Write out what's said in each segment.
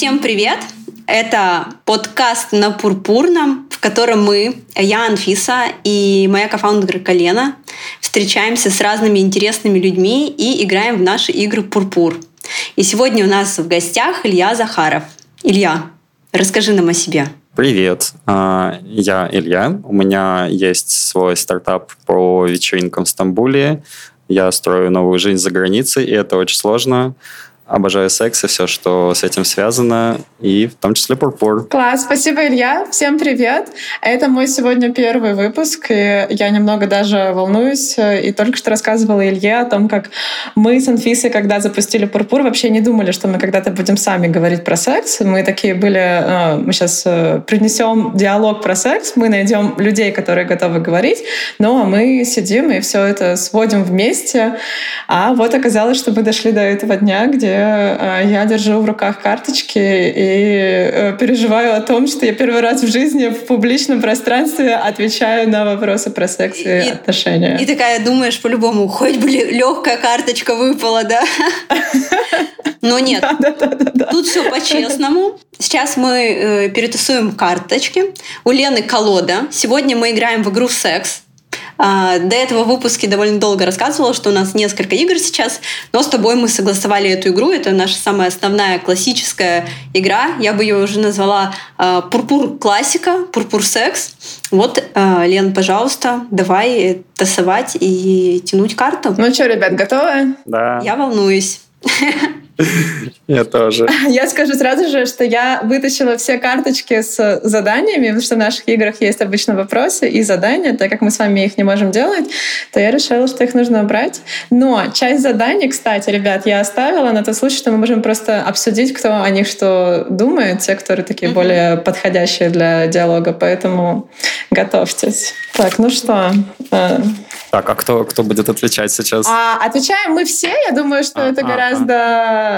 всем привет! Это подкаст на Пурпурном, в котором мы, я Анфиса и моя кофаундерка Лена, встречаемся с разными интересными людьми и играем в наши игры Пурпур. И сегодня у нас в гостях Илья Захаров. Илья, расскажи нам о себе. Привет, а, я Илья. У меня есть свой стартап по вечеринкам в Стамбуле. Я строю новую жизнь за границей, и это очень сложно обожаю секс и все, что с этим связано, и в том числе пурпур. Класс, спасибо, Илья. Всем привет. Это мой сегодня первый выпуск, и я немного даже волнуюсь. И только что рассказывала Илье о том, как мы с Анфисой, когда запустили пурпур, вообще не думали, что мы когда-то будем сами говорить про секс. Мы такие были, э, мы сейчас э, принесем диалог про секс, мы найдем людей, которые готовы говорить, но мы сидим и все это сводим вместе. А вот оказалось, что мы дошли до этого дня, где Э, я держу в руках карточки и э, переживаю о том, что я первый раз в жизни в публичном пространстве отвечаю на вопросы про секс и, и отношения. И такая думаешь по-любому, хоть бы легкая карточка выпала, да? Но нет, тут все по-честному. Сейчас мы э, перетасуем карточки. У Лены колода. Сегодня мы играем в игру «Секс». А, до этого в выпуске довольно долго рассказывала, что у нас несколько игр сейчас, но с тобой мы согласовали эту игру. Это наша самая основная классическая игра. Я бы ее уже назвала а, «Пурпур классика», «Пурпур секс». Вот, а, Лен, пожалуйста, давай тасовать и тянуть карту. Ну что, ребят, готовы? Да. Я волнуюсь. Я тоже. Я скажу сразу же, что я вытащила все карточки с заданиями, потому что в наших играх есть обычно вопросы и задания, так как мы с вами их не можем делать, то я решила, что их нужно убрать. Но часть заданий, кстати, ребят, я оставила на тот случай, что мы можем просто обсудить, кто о них что думает, те, которые такие более подходящие для диалога, поэтому готовьтесь. Так, ну что, э, так, а кто, кто будет отвечать сейчас? А, отвечаем мы все. Я думаю, что а, это а, гораздо,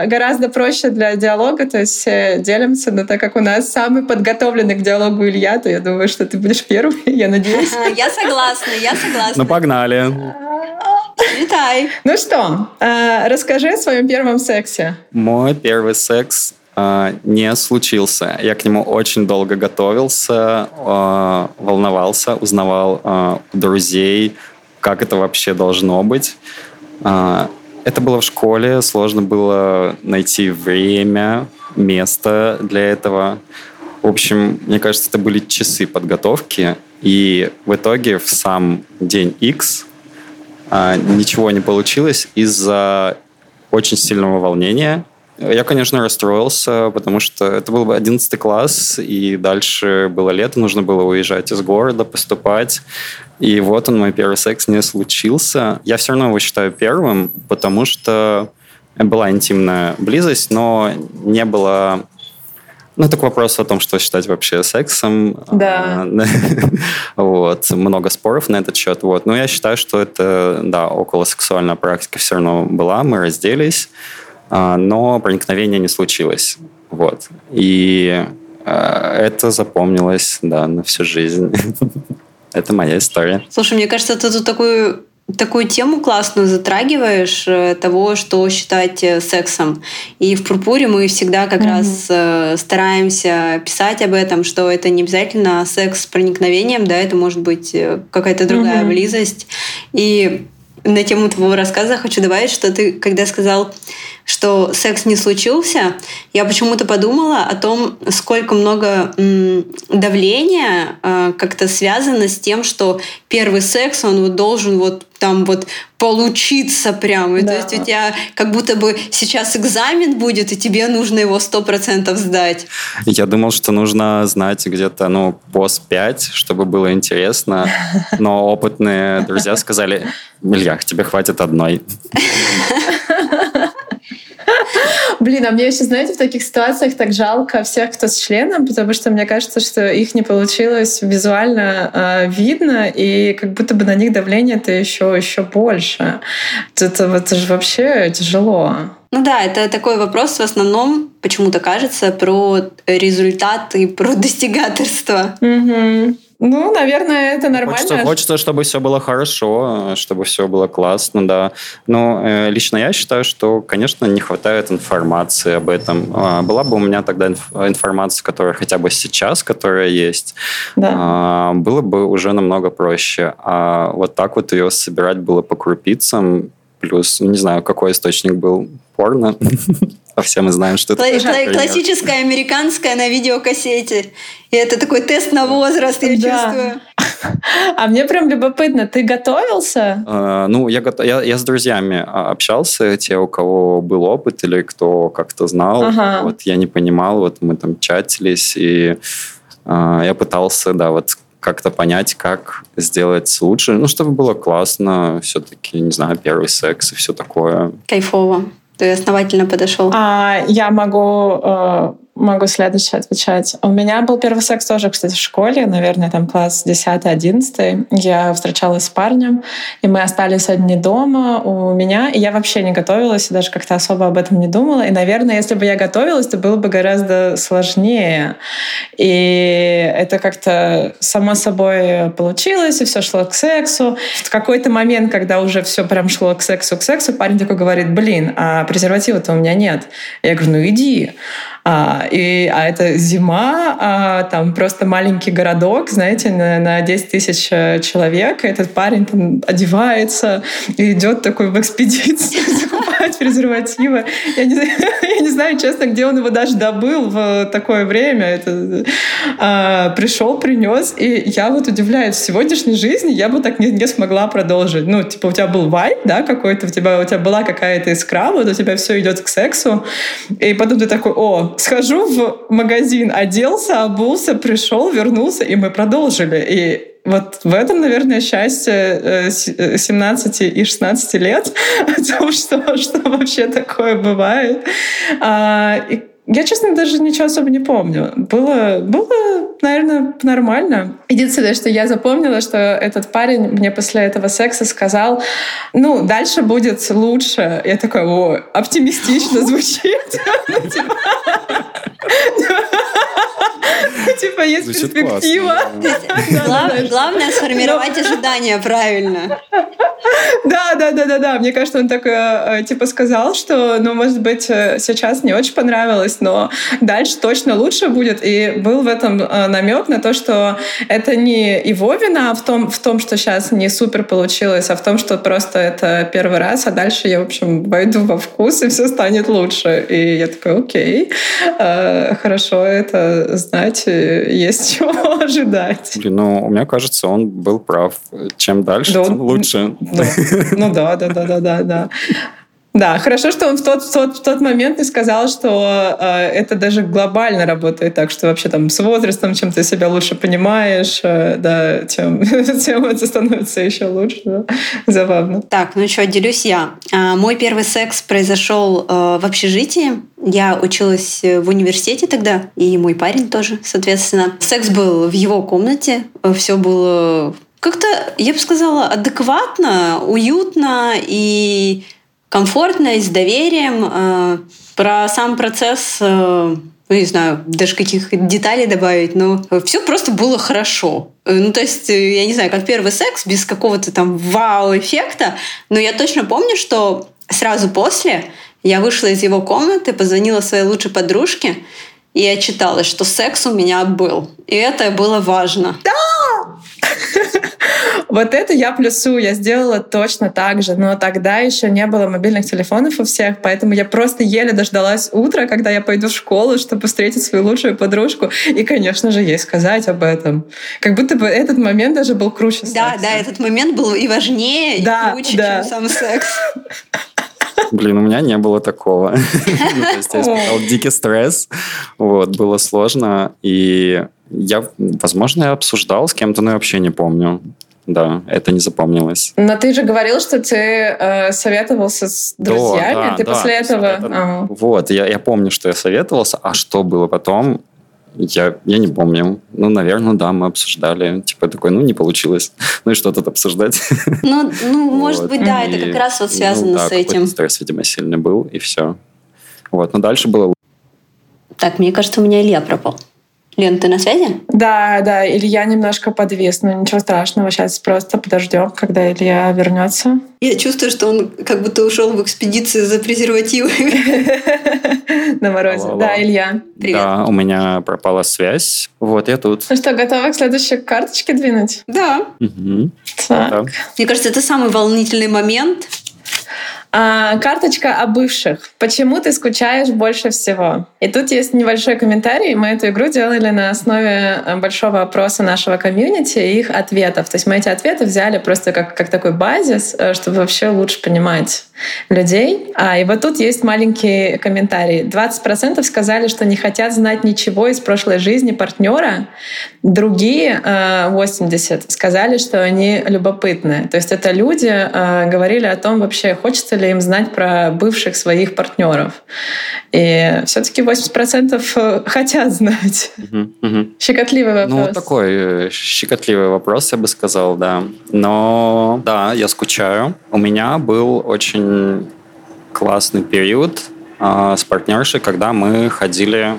а. гораздо проще для диалога. То есть все делимся. Но так как у нас самый подготовленный к диалогу Илья, то я думаю, что ты будешь первый, я надеюсь. Я согласна, я согласна. Ну, погнали. Витай. Ну что, э, расскажи о своем первом сексе. Мой первый секс э, не случился. Я к нему очень долго готовился, э, волновался, узнавал друзей, как это вообще должно быть. А, это было в школе, сложно было найти время, место для этого. В общем, мне кажется, это были часы подготовки, и в итоге в сам день X а, ничего не получилось из-за очень сильного волнения. Я, конечно, расстроился, потому что это был бы 11 класс, и дальше было лето, нужно было уезжать из города, поступать. И вот он, мой первый секс не случился. Я все равно его считаю первым, потому что была интимная близость, но не было ну, так вопрос о том, что считать вообще сексом. Да. вот. Много споров на этот счет. Вот. Но я считаю, что это, да, около сексуальная практика все равно была. Мы разделись. А, но проникновения не случилось. Вот. И а, это запомнилось, да, на всю жизнь. это моя история. Слушай, мне кажется, ты тут такую такую тему классную затрагиваешь э, того, что считать э, сексом. И в Пурпуре мы всегда как mm-hmm. раз э, стараемся писать об этом, что это не обязательно секс с проникновением, да, это может быть какая-то другая mm-hmm. близость. И на тему твоего рассказа хочу добавить, что ты, когда сказал, что секс не случился, я почему-то подумала о том, сколько много давления э, как-то связано с тем, что первый секс, он вот должен вот там вот получиться прямо. Да. То есть у тебя как будто бы сейчас экзамен будет, и тебе нужно его сто процентов сдать. Я думал, что нужно знать где-то, ну, пост 5, чтобы было интересно. Но опытные друзья сказали, Илья, тебе хватит одной. Блин, а мне еще, знаете, в таких ситуациях так жалко всех, кто с членом, потому что мне кажется, что их не получилось визуально э, видно, и как будто бы на них давление-то еще, еще больше. Это, это же вообще тяжело. Ну да, это такой вопрос в основном, почему-то кажется, про результат и про достигаторство. Угу. Ну, наверное, это нормально. Хочется, хочется, чтобы все было хорошо, чтобы все было классно, да. Но э, лично я считаю, что, конечно, не хватает информации об этом. А, была бы у меня тогда инф- информация, которая хотя бы сейчас, которая есть, да. а, было бы уже намного проще. А вот так вот ее собирать было по крупицам, плюс, не знаю, какой источник был, порно. А все мы знаем, что это Кла- Классическая американская на видеокассете. И это такой тест на возраст, я чувствую. А мне прям любопытно, ты готовился? Uh, ну, я, я, я с друзьями а, общался, те, у кого был опыт или кто как-то знал. Ага. Вот я не понимал, вот мы там чатились, и uh, я пытался, да, вот как-то понять, как сделать лучше, ну, чтобы было классно, все-таки, не знаю, первый секс и все такое. Кайфово. Ты основательно подошел. А, я могу э, Могу следующее отвечать. У меня был первый секс тоже, кстати, в школе, наверное, там класс 10-11. Я встречалась с парнем, и мы остались одни дома у меня, и я вообще не готовилась, и даже как-то особо об этом не думала. И, наверное, если бы я готовилась, то было бы гораздо сложнее. И это как-то само собой получилось, и все шло к сексу. В какой-то момент, когда уже все прям шло к сексу, к сексу, парень такой говорит, блин, а презерватива-то у меня нет. Я говорю, ну иди. А, и, а это зима, а, там просто маленький городок, знаете, на, на 10 тысяч э, человек. И этот парень там одевается и идет такой в экспедицию закупать презервативы. Я не, я не знаю, честно, где он его даже добыл в такое время. Это, а, пришел, принес. И я вот удивляюсь, в сегодняшней жизни я бы так не, не смогла продолжить. Ну, типа, у тебя был вайп, да, какой-то, у тебя, у тебя была какая-то искра, вот у тебя все идет к сексу. И потом ты такой, о, схожу в магазин, оделся, обулся, пришел, вернулся, и мы продолжили. И вот в этом, наверное, счастье 17 э, и 16 лет, о том, что, что вообще такое бывает. А, и я, честно, даже ничего особо не помню. Было, было, наверное, нормально. Единственное, что я запомнила, что этот парень мне после этого секса сказал, ну, дальше будет лучше. Я такой, о, оптимистично звучит. Типа есть перспектива. Главное сформировать ожидания правильно. Да, да, да, да, да. Мне кажется, он так э, типа сказал, что, ну, может быть, э, сейчас не очень понравилось, но дальше точно лучше будет. И был в этом э, намек на то, что это не его вина в том, в том, что сейчас не супер получилось, а в том, что просто это первый раз, а дальше я, в общем, войду во вкус, и все станет лучше. И я такая, окей, хорошо это знать, есть чего ожидать. Блин, ну, мне кажется, он был прав. Чем дальше, да, тем лучше. Ну, ну да, да, да, да, да, да. Да, хорошо, что он в тот, в тот, в тот момент не сказал, что э, это даже глобально работает так, что вообще там с возрастом, чем ты себя лучше понимаешь, э, да, тем, тем это становится еще лучше. Да? Забавно. Так, ну что, делюсь я. А, мой первый секс произошел э, в общежитии. Я училась в университете тогда, и мой парень тоже, соответственно. Секс был в его комнате, все было как-то, я бы сказала, адекватно, уютно и комфортно и с доверием. Э, про сам процесс э, ну, не знаю, даже каких деталей добавить, но все просто было хорошо. Э, ну, то есть, я не знаю, как первый секс, без какого-то там вау-эффекта, но я точно помню, что сразу после я вышла из его комнаты, позвонила своей лучшей подружке, и отчиталась, что секс у меня был. И это было важно. Да! Вот это я плюсую, я сделала точно так же, но тогда еще не было мобильных телефонов у всех, поэтому я просто еле дождалась утра, когда я пойду в школу, чтобы встретить свою лучшую подружку, и, конечно же, ей сказать об этом. Как будто бы этот момент даже был круче Да, секса. да, этот момент был и важнее, да, и круче, да. чем сам секс. Блин, у меня не было такого. Ну, то есть я испытал дикий стресс, вот, было сложно, и я, возможно, я обсуждал с кем-то, но я вообще не помню. Да, это не запомнилось. Но ты же говорил, что ты э, советовался с друзьями. Да, да, ты да, после этого. Это... Ага. Вот, я, я помню, что я советовался, а что было потом, я, я не помню. Ну, наверное, да, мы обсуждали. Типа такой, ну, не получилось. Ну и что тут обсуждать? Ну, ну может вот. быть, да, и, это как раз вот ну связано ну, да, с этим. стресс, видимо, сильный был, и все. Вот, но дальше было... Так, мне кажется, у меня Илья пропал. Лен, ты на связи? Да, да, Илья немножко подвис, но ничего страшного, сейчас просто подождем, когда Илья вернется. Я чувствую, что он как будто ушел в экспедицию за презервативами. На морозе. Да, Илья. Привет. Да, у меня пропала связь. Вот, я тут. Ну что, готова к следующей карточке двинуть? Да. Так. Мне кажется, это самый волнительный момент а, карточка о бывших. Почему ты скучаешь больше всего? И тут есть небольшой комментарий. Мы эту игру делали на основе э, большого опроса нашего комьюнити и их ответов. То есть мы эти ответы взяли просто как, как такой базис, э, чтобы вообще лучше понимать людей. А, и вот тут есть маленький комментарий. 20% сказали, что не хотят знать ничего из прошлой жизни партнера. Другие, 80, э, сказали, что они любопытны. То есть это люди говорили о том, вообще хочется ли им знать про бывших своих партнеров. И все-таки 80% э, хотят знать. Угу, угу. Щекотливый ну, вопрос. Ну, такой э, щекотливый вопрос, я бы сказал, да. Но да, я скучаю. У меня был очень классный период э, с партнершей, когда мы ходили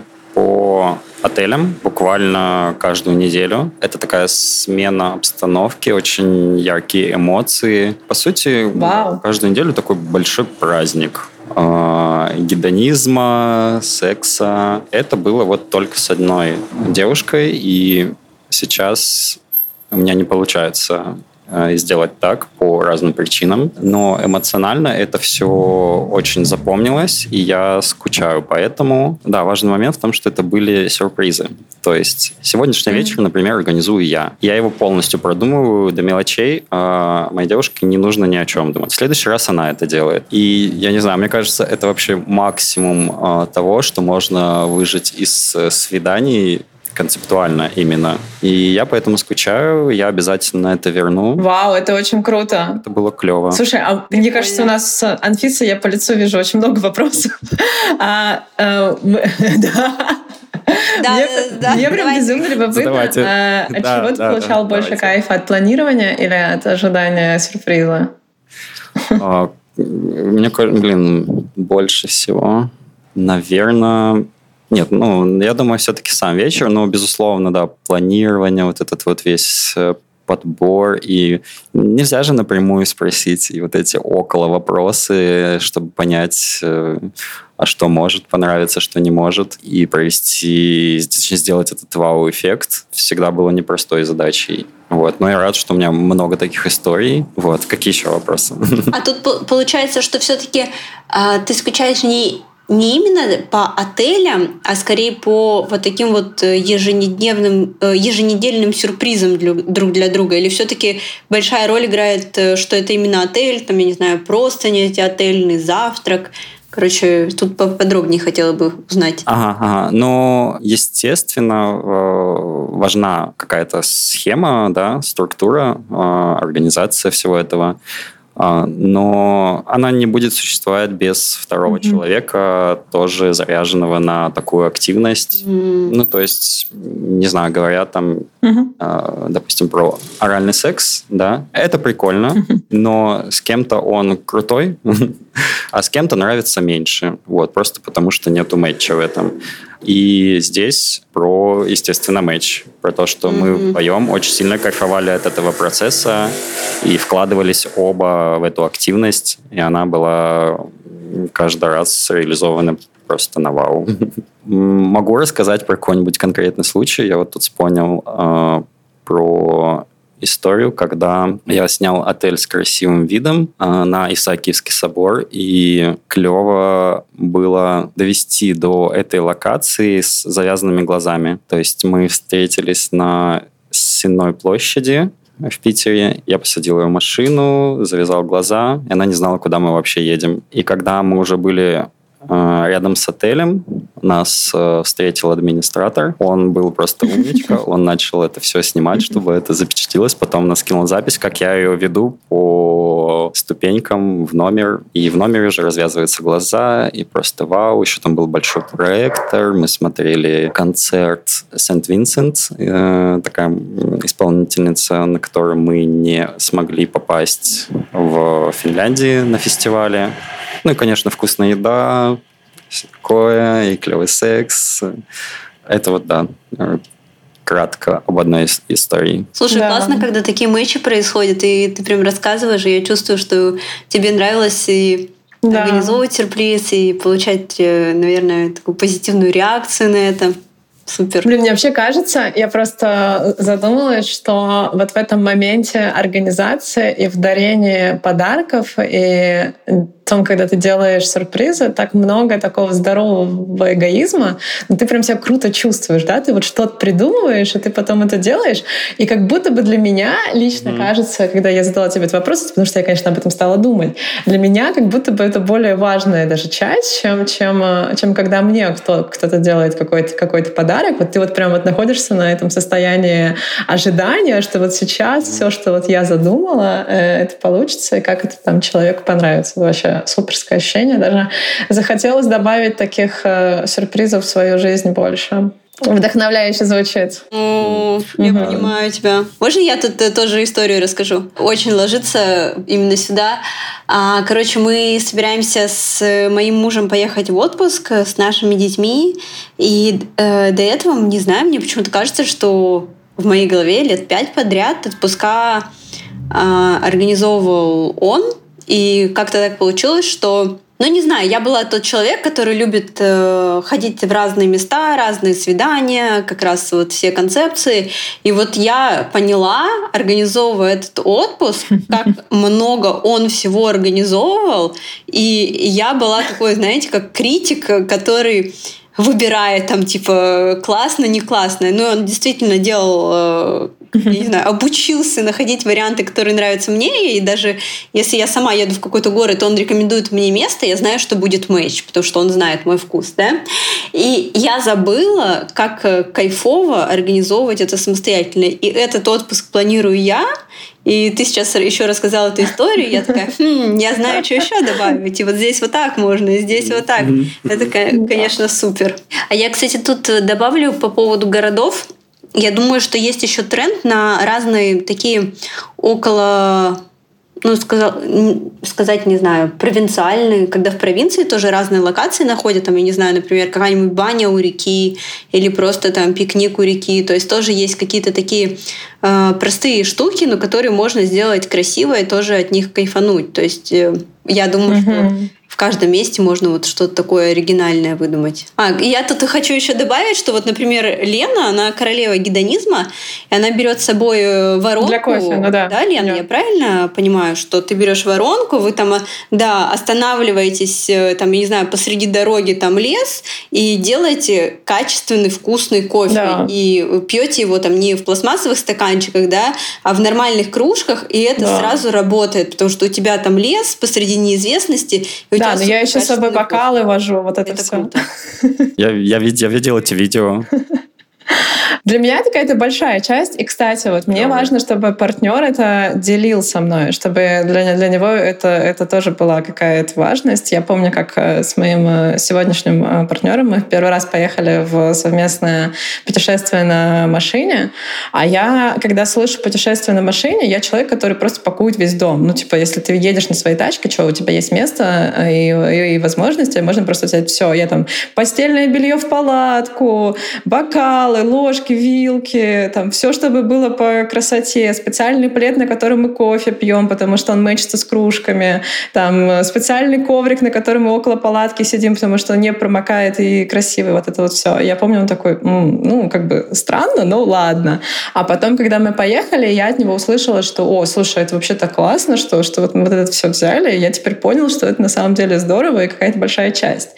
по отелям буквально каждую неделю. Это такая смена обстановки, очень яркие эмоции. По сути, Вау. каждую неделю такой большой праздник э, гедонизма, секса. Это было вот только с одной девушкой, и сейчас у меня не получается сделать так по разным причинам. Но эмоционально это все очень запомнилось, и я скучаю. Поэтому, да, важный момент в том, что это были сюрпризы. То есть сегодняшний mm-hmm. вечер, например, организую я. Я его полностью продумываю до мелочей. А моей девушке не нужно ни о чем думать. В следующий раз она это делает. И я не знаю, мне кажется, это вообще максимум а, того, что можно выжить из э, свиданий концептуально именно. И я поэтому скучаю, я обязательно это верну. Вау, это очень круто. Это было клево. Слушай, а мне кажется, у нас с Анфисой, я по лицу вижу очень много вопросов. А, а, да. Да, мне, да, мне прям безумно любопытно. А, от да, чего ты да, получал да, больше давайте. кайфа? От планирования или от ожидания сюрприза? А, мне, блин, больше всего, наверное, нет, ну, я думаю, все-таки сам вечер, но, безусловно, да, планирование, вот этот вот весь э, подбор, и нельзя же напрямую спросить и вот эти около вопросы, чтобы понять, э, а что может понравиться, что не может, и провести, сделать этот вау-эффект всегда было непростой задачей. Вот. Но я рад, что у меня много таких историй. Вот. Какие еще вопросы? А тут получается, что все-таки а, ты скучаешь не не именно по отелям, а скорее по вот таким вот э, еженедневным, э, еженедельным сюрпризам друг для друга? Или все-таки большая роль играет, э, что это именно отель, там, я не знаю, просто не эти отельный завтрак? Короче, тут поподробнее хотела бы узнать. Ага, ага. Ну, естественно, важна какая-то схема, да, структура, организация всего этого. А, но она не будет существовать без второго mm-hmm. человека, тоже заряженного на такую активность. Mm-hmm. Ну, то есть, не знаю, говорят там, mm-hmm. допустим, про оральный секс, да, это прикольно, mm-hmm. но с кем-то он крутой, а с кем-то нравится меньше, вот, просто потому что нету мэтча в этом. И здесь про, естественно, матч, про то, что mm-hmm. мы вдвоем очень сильно кайфовали от этого процесса и вкладывались оба в эту активность, и она была каждый раз реализована просто на вау. Могу рассказать про какой-нибудь конкретный случай. Я вот тут вспомнил э, про историю, когда я снял отель с красивым видом э, на Исаакиевский собор, и клево было довести до этой локации с завязанными глазами. То есть мы встретились на Сенной площади, в Питере. Я посадил ее в машину, завязал глаза, и она не знала, куда мы вообще едем. И когда мы уже были рядом с отелем нас э, встретил администратор. Он был просто умничка. Он начал это все снимать, чтобы это запечатлилось. Потом нас скинул запись, как я ее веду по ступенькам в номер. И в номере уже развязываются глаза. И просто вау. Еще там был большой проектор. Мы смотрели концерт Сент-Винсент. Э, такая исполнительница, на которую мы не смогли попасть в Финляндии на фестивале. Ну и, конечно, вкусная еда, такое, и клевый секс. это вот, да, кратко об одной из истории. Слушай, да. классно, когда такие матчи происходят, и ты прям рассказываешь, и я чувствую, что тебе нравилось и да. организовывать сюрприз, и получать, э, наверное, такую позитивную реакцию на это. Супер. Блин, мне вообще кажется, я просто задумалась, что вот в этом моменте организации и в дарении подарков и том, когда ты делаешь сюрпризы, так много такого здорового эгоизма, но ты прям себя круто чувствуешь, да, ты вот что-то придумываешь, и ты потом это делаешь, и как будто бы для меня лично mm. кажется, когда я задала тебе этот вопрос, потому что я, конечно, об этом стала думать, для меня как будто бы это более важная даже часть, чем, чем, э, чем когда мне кто, кто-то делает какой-то какой подарок, вот ты вот прям вот находишься на этом состоянии ожидания, что вот сейчас все, что вот я задумала, э, это получится, и как это там человеку понравится. Вообще суперское ощущение. Даже захотелось добавить таких э, сюрпризов в свою жизнь больше. Вдохновляюще звучит. О, я угу. понимаю тебя. Можно я тут э, тоже историю расскажу? Очень ложится именно сюда. А, короче, мы собираемся с моим мужем поехать в отпуск с нашими детьми. И э, до этого, не знаю, мне почему-то кажется, что в моей голове лет пять подряд отпуска э, организовывал он. И как-то так получилось, что ну, не знаю, я была тот человек, который любит э, ходить в разные места, разные свидания, как раз вот все концепции. И вот я поняла, организовывая этот отпуск, как много он всего организовывал. И я была такой, знаете, как критик, который выбирает там типа классно, не классно. Но он действительно делал э, не знаю, обучился находить варианты, которые нравятся мне, и даже если я сама еду в какой-то город, он рекомендует мне место, я знаю, что будет матч, потому что он знает мой вкус, да. И я забыла, как э, кайфово организовывать это самостоятельно. И этот отпуск планирую я, и ты сейчас еще рассказала эту историю, я такая, хм, я знаю, что еще добавить. И вот здесь вот так можно, и здесь вот так. Это, конечно, супер. А я, кстати, тут добавлю по поводу городов. Я думаю, что есть еще тренд на разные такие около ну, сказал, сказать, не знаю, провинциальные, когда в провинции тоже разные локации находят, там, я не знаю, например, какая-нибудь баня у реки или просто там пикник у реки, то есть тоже есть какие-то такие э, простые штуки, но которые можно сделать красиво и тоже от них кайфануть, то есть э, я думаю, mm-hmm. что в каждом месте можно вот что-то такое оригинальное выдумать. А, я тут хочу еще добавить, что вот, например, Лена, она королева гедонизма, и она берет с собой э, воронку. Для кофе, ну да. Да, Лена, yeah. я правильно понимаю, что ты берешь воронку, вы там, да, останавливаетесь, э, там, я не знаю, посреди дороги, там лес, и делаете качественный, вкусный кофе. Да. И пьете его там не в пластмассовых стаканчиках, да, а в нормальных кружках, и это да. сразу работает, потому что у тебя там лес посреди неизвестности, и да, но я еще с собой бокалы вожу, вот это, это все. Круто. Я, я, я видел эти видео. Для меня это какая-то большая часть. И, кстати, вот мне важно, чтобы партнер это делил со мной, чтобы для, для него это, это тоже была какая-то важность. Я помню, как э, с моим э, сегодняшним э, партнером мы в первый раз поехали в совместное путешествие на машине. А я, когда слышу путешествие на машине, я человек, который просто пакует весь дом. Ну, типа, если ты едешь на своей тачке, что, у тебя есть место и, и, и возможности, можно просто взять все. Я там постельное белье в палатку, бокалы, ложки, вилки, там все, чтобы было по красоте, специальный плед, на котором мы кофе пьем, потому что он мэчится с кружками, там специальный коврик, на котором мы около палатки сидим, потому что он не промокает и красивый, вот это вот все. Я помню, он такой, ну, как бы странно, но ладно. А потом, когда мы поехали, я от него услышала, что, о, слушай, это вообще так классно, что, что вот мы вот это все взяли, и я теперь понял, что это на самом деле здорово и какая-то большая часть.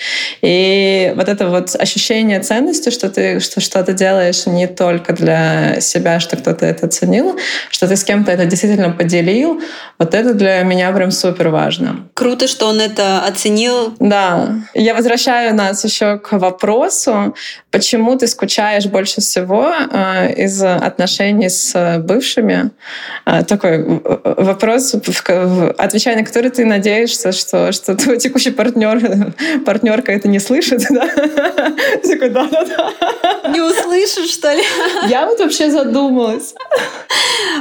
И вот это вот ощущение ценности, что ты что, что-то делаешь не только для себя, что кто-то это ценил, что ты с кем-то это действительно поделил, вот это для меня прям супер важно. Круто, что он это оценил. Да. Я возвращаю нас еще к вопросу, почему ты скучаешь больше всего э, из отношений с бывшими. Э, такой вопрос, отвечая на который ты надеешься, что, что твой текущий партнер, партнерка это не слышит, да? Такой, да-да-да. Не услышит, что ли? Я вот вообще задумалась.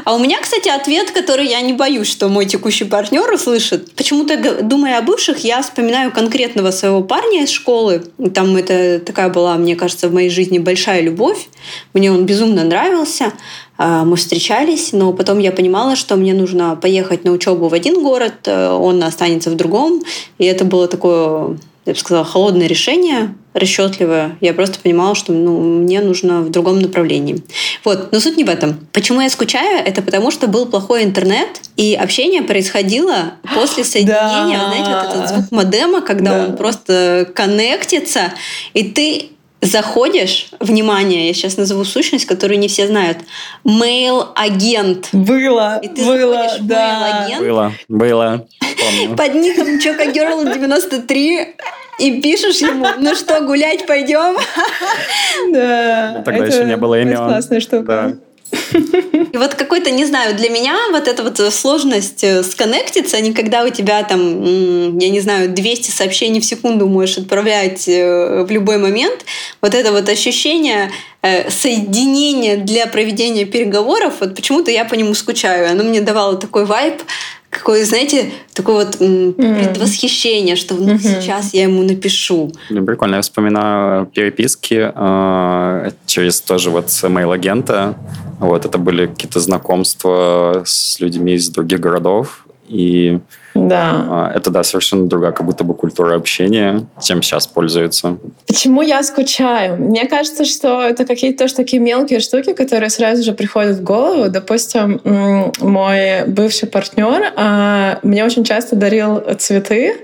А у меня, кстати, ответ, который я не боюсь, что мой текущий партнер услышит. почему-то, думая о бывших, я вспоминаю конкретного своего парня из школы. Там это такая была, мне кажется, в моей жизни большая любовь. Мне он безумно нравился. А, мы встречались, но потом я понимала, что мне нужно поехать на учебу в один город, э, он останется в другом. И это было такое я бы сказала, холодное решение, расчетливое. Я просто понимала, что ну, мне нужно в другом направлении. Вот, но суть не в этом. Почему я скучаю? Это потому, что был плохой интернет, и общение происходило после соединения. Да. Знаете, вот этот звук модема, когда да. он просто коннектится, и ты заходишь, внимание, я сейчас назову сущность, которую не все знают, Mail-агент. Было, и ты было, да. Mail-агент. Было, было. Помню. Под ником Choco Girl 93 и пишешь ему, ну что, гулять пойдем? Да. Тогда еще не было имен. классная штука. И вот какой-то, не знаю, для меня вот эта вот сложность э, сконнектиться, не когда у тебя там, я не знаю, 200 сообщений в секунду можешь отправлять э, в любой момент, вот это вот ощущение э, соединения для проведения переговоров, вот почему-то я по нему скучаю. Оно мне давало такой вайб, какое, знаете, такое вот предвосхищение, что ну, сейчас я ему напишу. Ну, прикольно. Я вспоминаю переписки э, через тоже вот мейл-агента. Вот это были какие-то знакомства с людьми из других городов. И да. А, это, да, совершенно другая как будто бы культура общения, чем сейчас пользуются. Почему я скучаю? Мне кажется, что это какие-то тоже такие мелкие штуки, которые сразу же приходят в голову. Допустим, мой бывший партнер а, мне очень часто дарил цветы,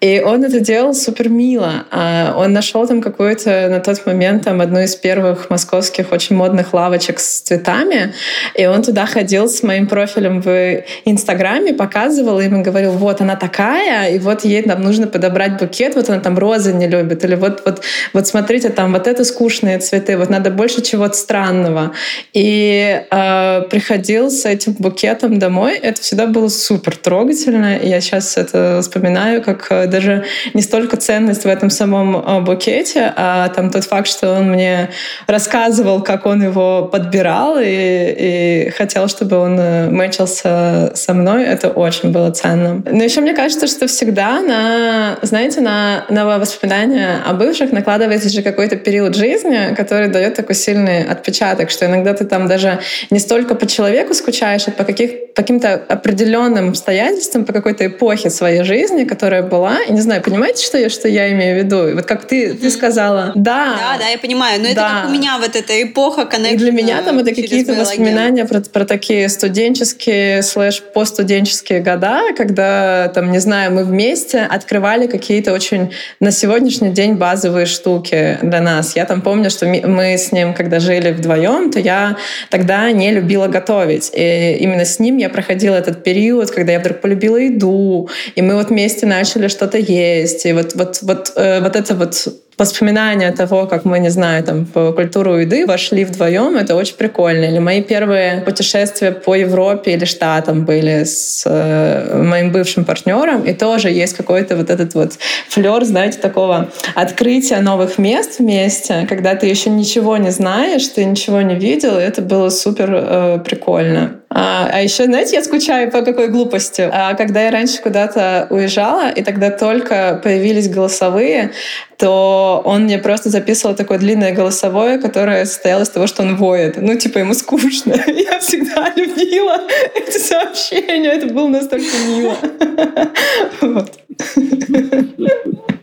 и он это делал супер мило. А, он нашел там какую-то на тот момент там одну из первых московских очень модных лавочек с цветами, и он туда ходил с моим профилем в Инстаграме, показывал им и говорил, говорил, вот она такая, и вот ей нам нужно подобрать букет, вот она там розы не любит, или вот, вот, вот смотрите, там вот это скучные цветы, вот надо больше чего-то странного. И э, приходил с этим букетом домой, это всегда было супер трогательно, я сейчас это вспоминаю, как э, даже не столько ценность в этом самом э, букете, а там тот факт, что он мне рассказывал, как он его подбирал, и, и хотел, чтобы он э, мэчился со мной, это очень было ценно. Но еще мне кажется, что всегда на, знаете, на, на воспоминания о бывших накладывается же какой-то период жизни, который дает такой сильный отпечаток, что иногда ты там даже не столько по человеку скучаешь, а по каких, по каким-то определенным обстоятельствам, по какой-то эпохе своей жизни, которая была. И не знаю, понимаете, что я, что я имею в виду? Вот как ты, ты сказала, да. Да, да, я понимаю. Но да. это как у меня вот эта эпоха И для меня там это какие-то воспоминания про, про такие студенческие слэш постстуденческие года, когда там, не знаю, мы вместе открывали какие-то очень на сегодняшний день базовые штуки для нас. Я там помню, что мы с ним, когда жили вдвоем, то я тогда не любила готовить. И именно с ним я проходила этот период, когда я вдруг полюбила еду, и мы вот вместе начали что-то есть. И вот, вот, вот, э, вот это вот воспоминания того, как мы, не знаю, там, по культуру еды вошли вдвоем, это очень прикольно. Или мои первые путешествия по Европе или Штатам были с э, моим бывшим партнером, и тоже есть какой-то вот этот вот флер, знаете, такого открытия новых мест вместе, когда ты еще ничего не знаешь, ты ничего не видел, и это было супер э, прикольно. А, а еще, знаете, я скучаю по какой глупости. А, когда я раньше куда-то уезжала, и тогда только появились голосовые, то он мне просто записывал такое длинное голосовое, которое состояло из того, что он воет. Ну, типа, ему скучно. Я всегда любила эти сообщения. Это было настолько мило.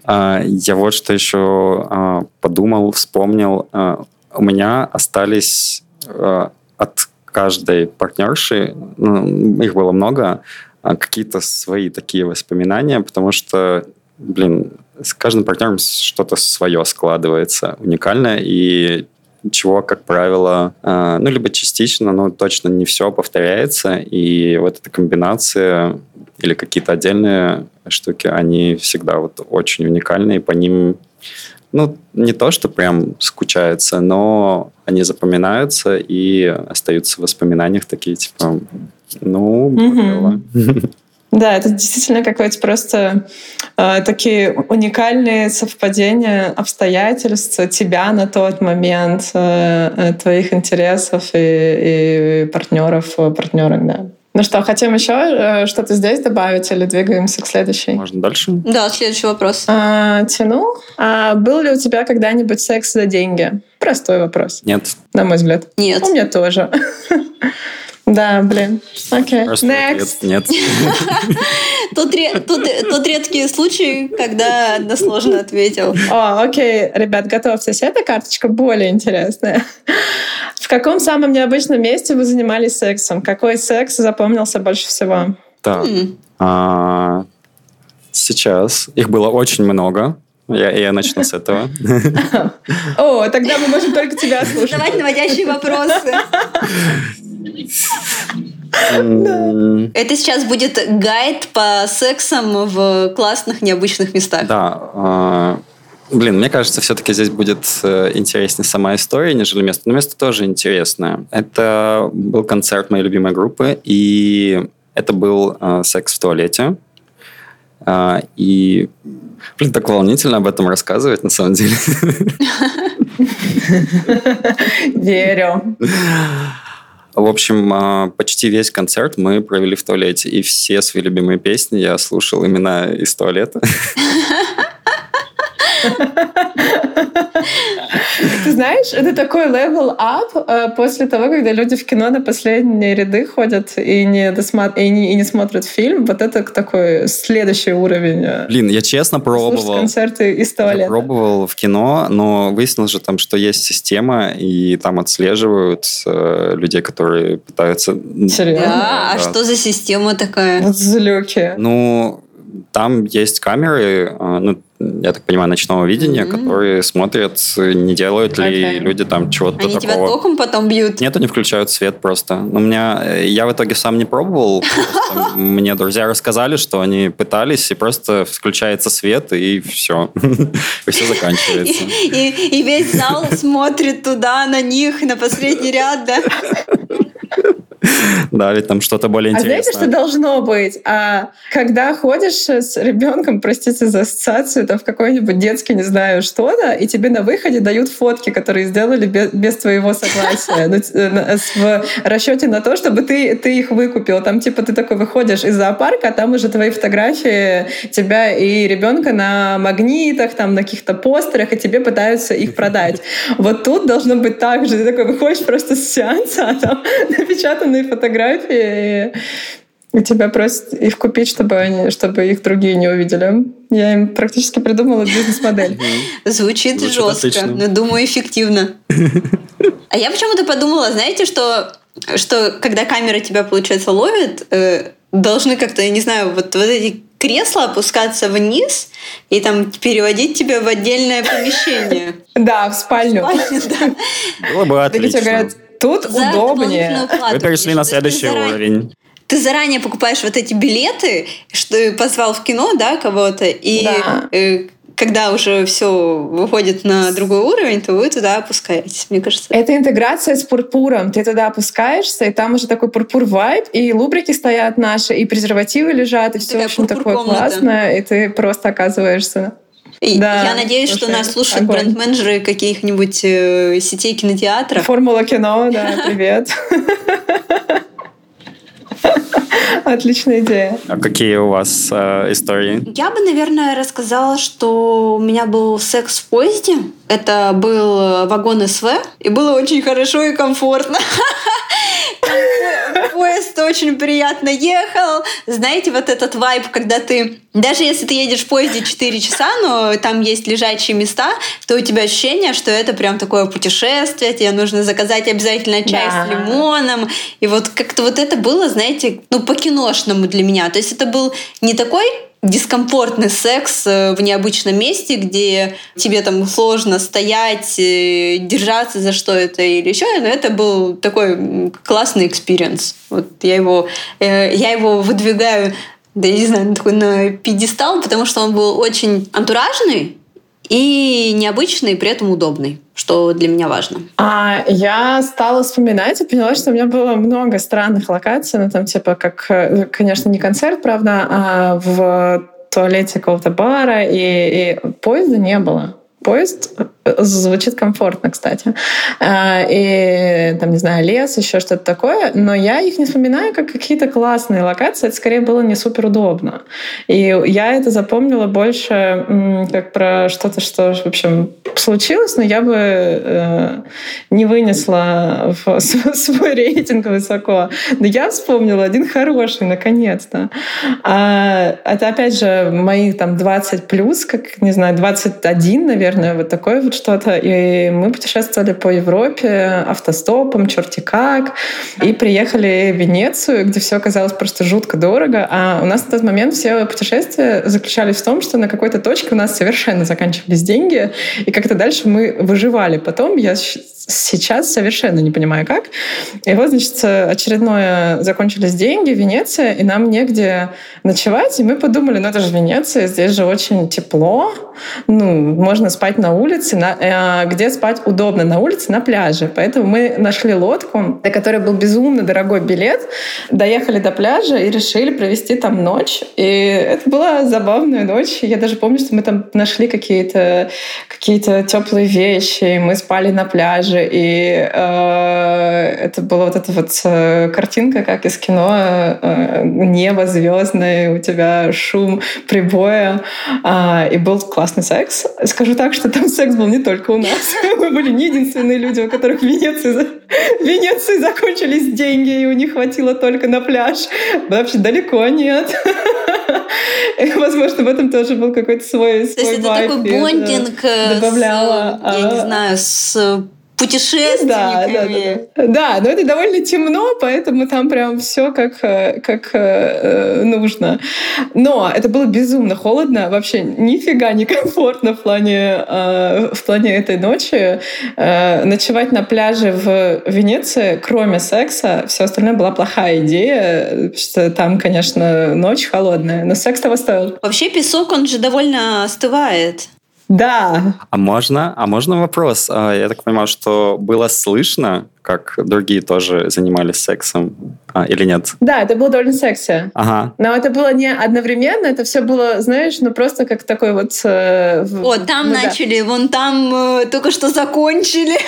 А, я вот что еще подумал, вспомнил. У меня остались от каждой партнерши, ну, их было много, а какие-то свои такие воспоминания, потому что, блин, с каждым партнером что-то свое складывается уникальное, и чего, как правило, э, ну, либо частично, но точно не все повторяется, и вот эта комбинация или какие-то отдельные штуки, они всегда вот очень уникальные, по ним ну, не то, что прям скучается, но они запоминаются и остаются в воспоминаниях такие, типа, ну, было. Да, это действительно какое-то просто э, такие уникальные совпадения обстоятельств тебя на тот момент, э, э твоих интересов и, и партнеров, партнерок, да. Ну что, хотим еще э, что-то здесь добавить или двигаемся к следующей? Можно дальше? Да, следующий вопрос. А, тяну. А был ли у тебя когда-нибудь секс за деньги? Простой вопрос. Нет. На мой взгляд. Нет. У меня тоже. Да, блин. Окей. Просто Next. ответ нет. Тут, тут, тут редкие случаи, когда односложно ответил. О, окей, ребят, готовьтесь. Эта карточка более интересная. В каком самом необычном месте вы занимались сексом? Какой секс запомнился больше всего? Так. М. а, Сейчас. Их было очень много. Я, я начну с этого. О, тогда мы можем только тебя слушать. Задавать наводящие вопросы. Это сейчас будет гайд по сексам в классных, необычных местах. Да. Блин, мне кажется, все-таки здесь будет э, интереснее сама история, нежели место. Но место тоже интересное. Это был концерт моей любимой группы, и это был э, секс в туалете. А, И, блин, так волнительно об этом рассказывать, на самом деле. Верю. В общем, а, почти весь концерт мы провели в туалете, и все свои любимые песни я слушал именно из туалета. Ты знаешь, это такой level up э, после того, когда люди в кино на последние ряды ходят и не, досма- и не, и не смотрят фильм. Вот это такой следующий уровень. э, Блин, я честно слушать пробовал. концерты из Я туалета. пробовал в кино, но выяснилось же там, что есть система, и там отслеживают э, людей, которые пытаются... Серьезно? Да, а Да. что за система такая? Вот злюки. Ну, там есть камеры, э, ну, я так понимаю, ночного видения, Мгм. которые смотрят, не делают ли Окей. люди там чего-то Они тебя такого. током потом бьют? Нет, они включают свет просто. Но у меня, э, я в итоге сам не пробовал. Мне друзья рассказали, что они пытались, и просто включается свет, и все. И все заканчивается. и- весь зал смотрит туда, на них, на последний ряд, да? Да, ведь там что-то более А знаете, что интересное. должно быть? А, когда ходишь с ребенком, простите за ассоциацию, там в какой-нибудь детский, не знаю, что-то, и тебе на выходе дают фотки, которые сделали без, без твоего согласия. Ну, э, с- в расчете на то, чтобы ты, ты их выкупил. Там типа ты такой выходишь из зоопарка, а там уже твои фотографии тебя и ребенка на магнитах, там на каких-то постерах, и тебе пытаются их продать. Вот тут должно быть так же. Ты такой выходишь просто с сеанса, а там напечатанные фотографии, и, тебя просят их купить, чтобы, они, чтобы их другие не увидели. Я им практически придумала бизнес-модель. Звучит, жестко, но думаю, эффективно. А я почему-то подумала, знаете, что, что когда камера тебя, получается, ловит, э, должны как-то, я не знаю, вот, вот эти кресла опускаться вниз и там переводить тебя в отдельное помещение. Да, в спальню. Было бы Или тебе отлично. говорят, тут удобнее. Вы перешли на следующий уровень. Ты заранее покупаешь вот эти билеты, что позвал в кино, да, кого-то, и Да. э, когда уже все выходит на другой уровень, то вы туда опускаетесь. Мне кажется, Это интеграция с пурпуром. Ты туда опускаешься, и там уже такой пурпур вайб, и лубрики стоят наши, и презервативы лежат, и все, общем, такое классное, и ты просто оказываешься. И Да, я надеюсь, что нас слушают бренд-менеджеры каких-нибудь э, сетей кинотеатров. Формула кино, да, привет. Отличная идея. А какие у вас э, истории? Я бы, наверное, рассказала, что у меня был секс в поезде. Это был вагон СВ, и было очень хорошо и комфортно. Поезд очень приятно ехал. Знаете, вот этот вайб, когда ты... Даже если ты едешь в поезде 4 часа, но там есть лежачие места, то у тебя ощущение, что это прям такое путешествие, тебе нужно заказать обязательно чай Да. с лимоном. И вот как-то вот это было, знаете, ну, по-киношному для меня. То есть это был не такой дискомфортный секс э, в необычном месте, где тебе там сложно стоять, э, держаться за что это или еще, но это был такой классный experience. Вот я его, э, я его выдвигаю, да я не знаю, на такой на пьедестал, потому что он был очень антуражный и необычный, при этом удобный, что для меня важно. А я стала вспоминать и поняла, что у меня было много странных локаций, ну там типа как, э, конечно, не концерт, правда, а в туалете какого-то бара, и, и поезда не было. поезд звучит комфортно, кстати. А, и там, не знаю, лес, еще что-то такое. Но я их не вспоминаю как какие-то классные локации. Это скорее было не супер удобно. И я это запомнила больше как про что-то, что, в общем, случилось, но я бы э, не вынесла в свой рейтинг высоко. Но я вспомнила один хороший, наконец-то. А, это, опять же, мои там 20 плюс, как, не знаю, 21, наверное, вот такой вот что-то. И мы путешествовали по Европе автостопом, черти как, и приехали в Венецию, где все оказалось просто жутко дорого. А у нас на тот момент все путешествия заключались в том, что на какой-то точке у нас совершенно заканчивались деньги, и как-то дальше мы выживали. Потом я сейчас совершенно не понимаю, как. И вот, значит, очередное закончились деньги, Венеция, и нам негде ночевать, и мы подумали, ну это же Венеция, здесь же очень тепло, ну, можно спать на улице, на, э, где спать удобно, на улице, на пляже. Поэтому мы нашли лодку, на которой был безумно дорогой билет, доехали до пляжа и решили провести там ночь. И это была забавная ночь. Я даже помню, что мы там нашли какие-то какие теплые вещи, мы спали на пляже, и э, это была вот эта вот э, картинка, как из кино, э, небо звездное, у тебя шум прибоя, э, и был классный секс. Скажу так, что там секс был не только у нас. Мы были не единственные люди, у которых в Венеции, в Венеции закончились деньги, и у них хватило только на пляж. Вообще далеко нет. Возможно, в этом тоже был какой-то свой, свой То есть это такой бондинг э, добавляла. С, я не знаю, с путешественниками. Да, да, да. да, но это довольно темно, поэтому там прям все как, э, как э, нужно. Но это было безумно холодно, вообще нифига не комфортно в плане, э, в плане этой ночи. Э, ночевать на пляже в Венеции, кроме секса, все остальное была плохая идея, что там, конечно, ночь холодная, но секс того стоил. Вообще песок, он же довольно остывает. Да. А можно, а можно вопрос? А, я так понимаю, что было слышно, как другие тоже занимались сексом, а, или нет? Да, это было довольно секси. Ага. Но это было не одновременно, это все было, знаешь, ну просто как такой вот... Э, О, там ну, начали, да. вон там э, только что закончили.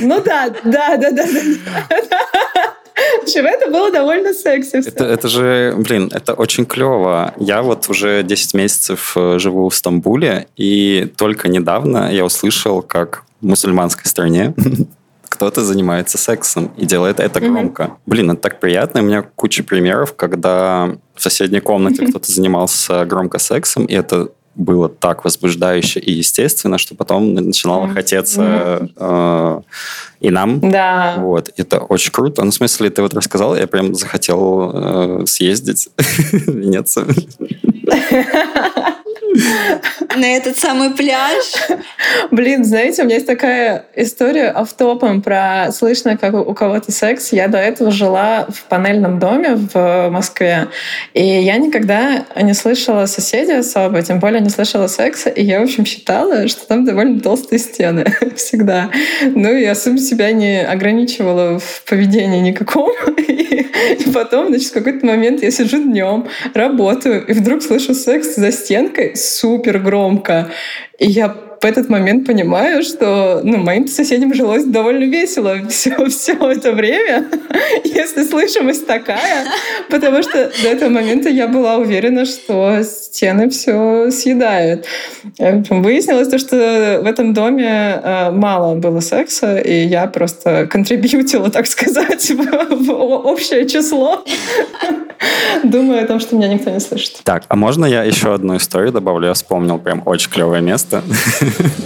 Ну да, да, да, да. да. общем, это было довольно секси. Это, это же, блин, это очень клево. Я вот уже 10 месяцев э, живу в Стамбуле, и только недавно я услышал, как в мусульманской стране кто-то занимается сексом и делает это громко. Mm-hmm. Блин, это так приятно. У меня куча примеров, когда в соседней комнате кто-то занимался громко сексом, и это было так возбуждающе и естественно, что потом начинало mm-hmm. хотеться э, и нам. Да. Вот. Это очень круто. Ну, в смысле, ты вот рассказал, я прям захотел э, съездить в Венецию. на этот самый пляж. Блин, знаете, у меня есть такая история автопом про слышно, как у кого-то секс. Я до этого жила в панельном доме в Москве, и я никогда не слышала соседей особо, тем более не слышала секса, и я, в общем, считала, что там довольно толстые стены всегда. Ну, и особо себя не ограничивала в поведении никаком. И потом, значит, в какой-то момент я сижу днем, работаю, и вдруг слышу секс за стенкой супер громко. И я в этот момент понимаю, что ну, моим соседям жилось довольно весело все, все это время, если слышимость такая, потому что до этого момента я была уверена, что стены все съедают. Выяснилось то, что в этом доме э, мало было секса, и я просто контрибьютила, так сказать, в, в общее число, думая о том, что меня никто не слышит. Так, а можно я еще одну историю добавлю? Я вспомнил прям очень клевое место.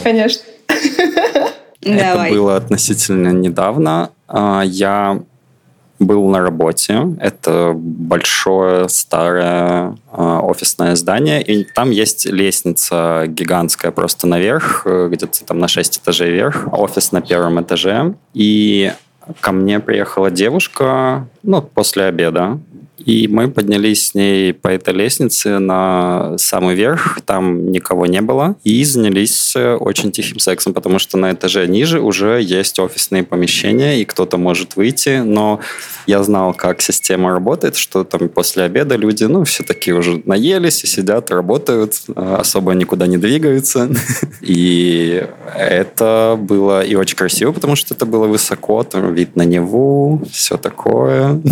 Конечно. Это Давай. было относительно недавно. А, я был на работе. Это большое старое а, офисное здание, и там есть лестница гигантская просто наверх, э, где-то там на 6 этажей вверх, офис на первом этаже. И ко мне приехала девушка, ну, после обеда, И мы поднялись с ней по этой лестнице на самый верх, там никого не было, и занялись очень тихим сексом, потому что на этаже ниже уже есть офисные помещения, и кто-то может выйти, но я знал, как система работает, что там после обеда люди, ну, все-таки уже наелись и сидят, работают, особо никуда не двигаются. И это было и очень красиво, потому что это было высоко, там вид на Неву, все такое.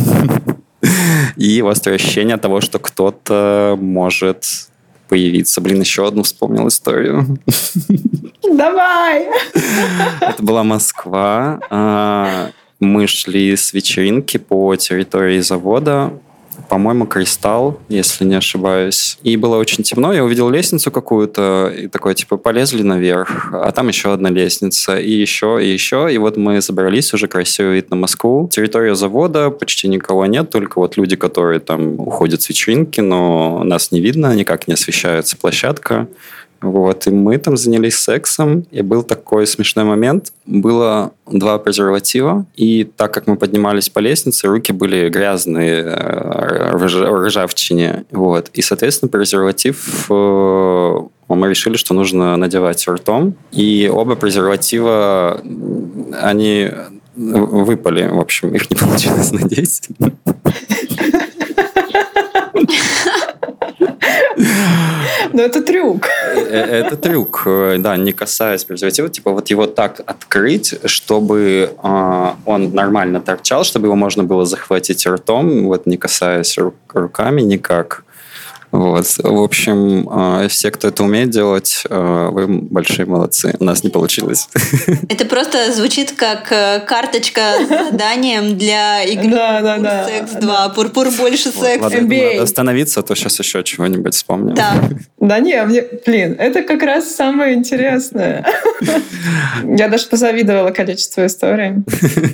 И острое ощущение того, что кто-то может появиться. Блин, еще одну вспомнил историю. Давай! Это была Москва. А, мы шли с вечеринки по территории завода по-моему, кристалл, если не ошибаюсь. И было очень темно, я увидел лестницу какую-то, и такой, типа, полезли наверх, а там еще одна лестница, и еще, и еще, и вот мы забрались, уже красивый вид на Москву. Территория завода, почти никого нет, только вот люди, которые там уходят с вечеринки, но нас не видно, никак не освещается площадка. Вот, и мы там занялись сексом, и был такой смешной момент. Было два презерватива, и так как мы поднимались по лестнице, руки были грязные, э, ржавчине. Вот. И, соответственно, презерватив э, мы решили, что нужно надевать ртом. И оба презерватива, они выпали. В общем, их не получилось надеть. Но это трюк. Э, это трюк, э, да, не касаясь презерватива. Типа вот его так открыть, чтобы а, он нормально торчал, чтобы его можно было захватить ртом, вот не касаясь руками никак. Вот. В общем, а, все, кто это умеет делать, а, вы большие молодцы. У нас не получилось. Это просто звучит как э, карточка с заданием для игры да, да, да, Секс 2. Пурпур больше секс. Ладно, надо остановиться, а то сейчас еще чего-нибудь вспомним. Да. Да не, мне, блин, это как раз самое интересное. Я даже позавидовала количеству историй.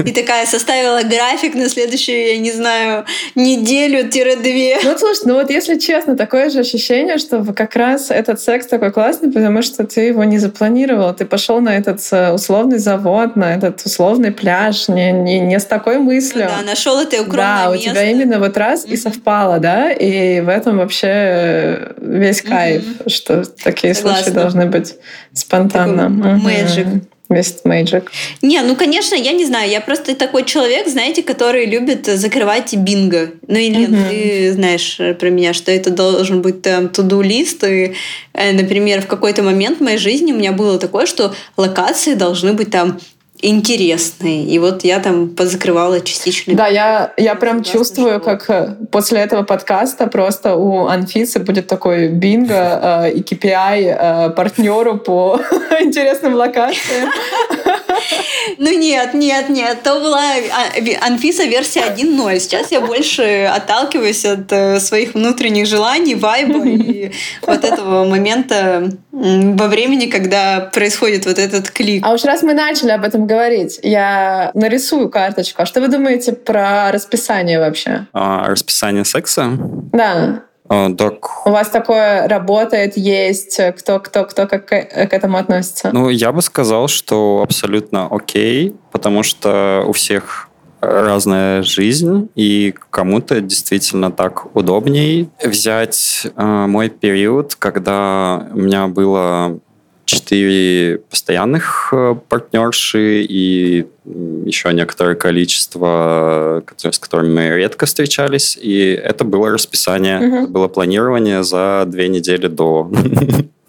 И такая составила график на следующую, я не знаю, неделю-две. Ну, слушай, ну вот если честно, такое же ощущение, что как раз этот секс такой классный, потому что ты его не запланировал. Ты пошел на этот э, условный завод, на этот условный пляж, не, не, не с такой мыслью. Ну, да, нашел это укромное Да, место. у тебя именно вот раз mm-hmm. и совпало, да, и в этом вообще э, весь кайф, mm-hmm. что такие Согласна. случаи должны быть спонтанно. Мэджик. Mm-hmm. Весь Magic. Не, ну, конечно, я не знаю. Я просто такой человек, знаете, который любит закрывать бинго. Ну, и, Лен, mm-hmm. ты знаешь про меня, что это должен быть там туду-лист. И, э, например, в какой-то момент в моей жизни у меня было такое, что локации должны быть там интересные. И вот я там позакрывала частично. Да, я, я прям чувствую, шоу. как э, после этого подкаста просто у Анфисы будет такой бинго э, и KPI э, партнеру по интересным локациям. Ну нет, нет, нет. То была а, Анфиса версия 1.0. Сейчас я больше отталкиваюсь от э, своих внутренних желаний, вайба и вот этого момента во времени, когда происходит вот этот клик. А уж раз мы начали об этом говорить, я нарисую карточку. А что вы думаете про расписание вообще? А, расписание секса? Да. А, так... У вас такое работает, есть, кто, кто, кто как к этому относится? Ну, я бы сказал, что абсолютно окей, потому что у всех разная жизнь, и кому-то действительно так удобней взять э, мой период, когда у меня было четыре постоянных э, партнерши и еще некоторое количество, с которыми мы редко встречались. И это было расписание, угу. было планирование за две недели до.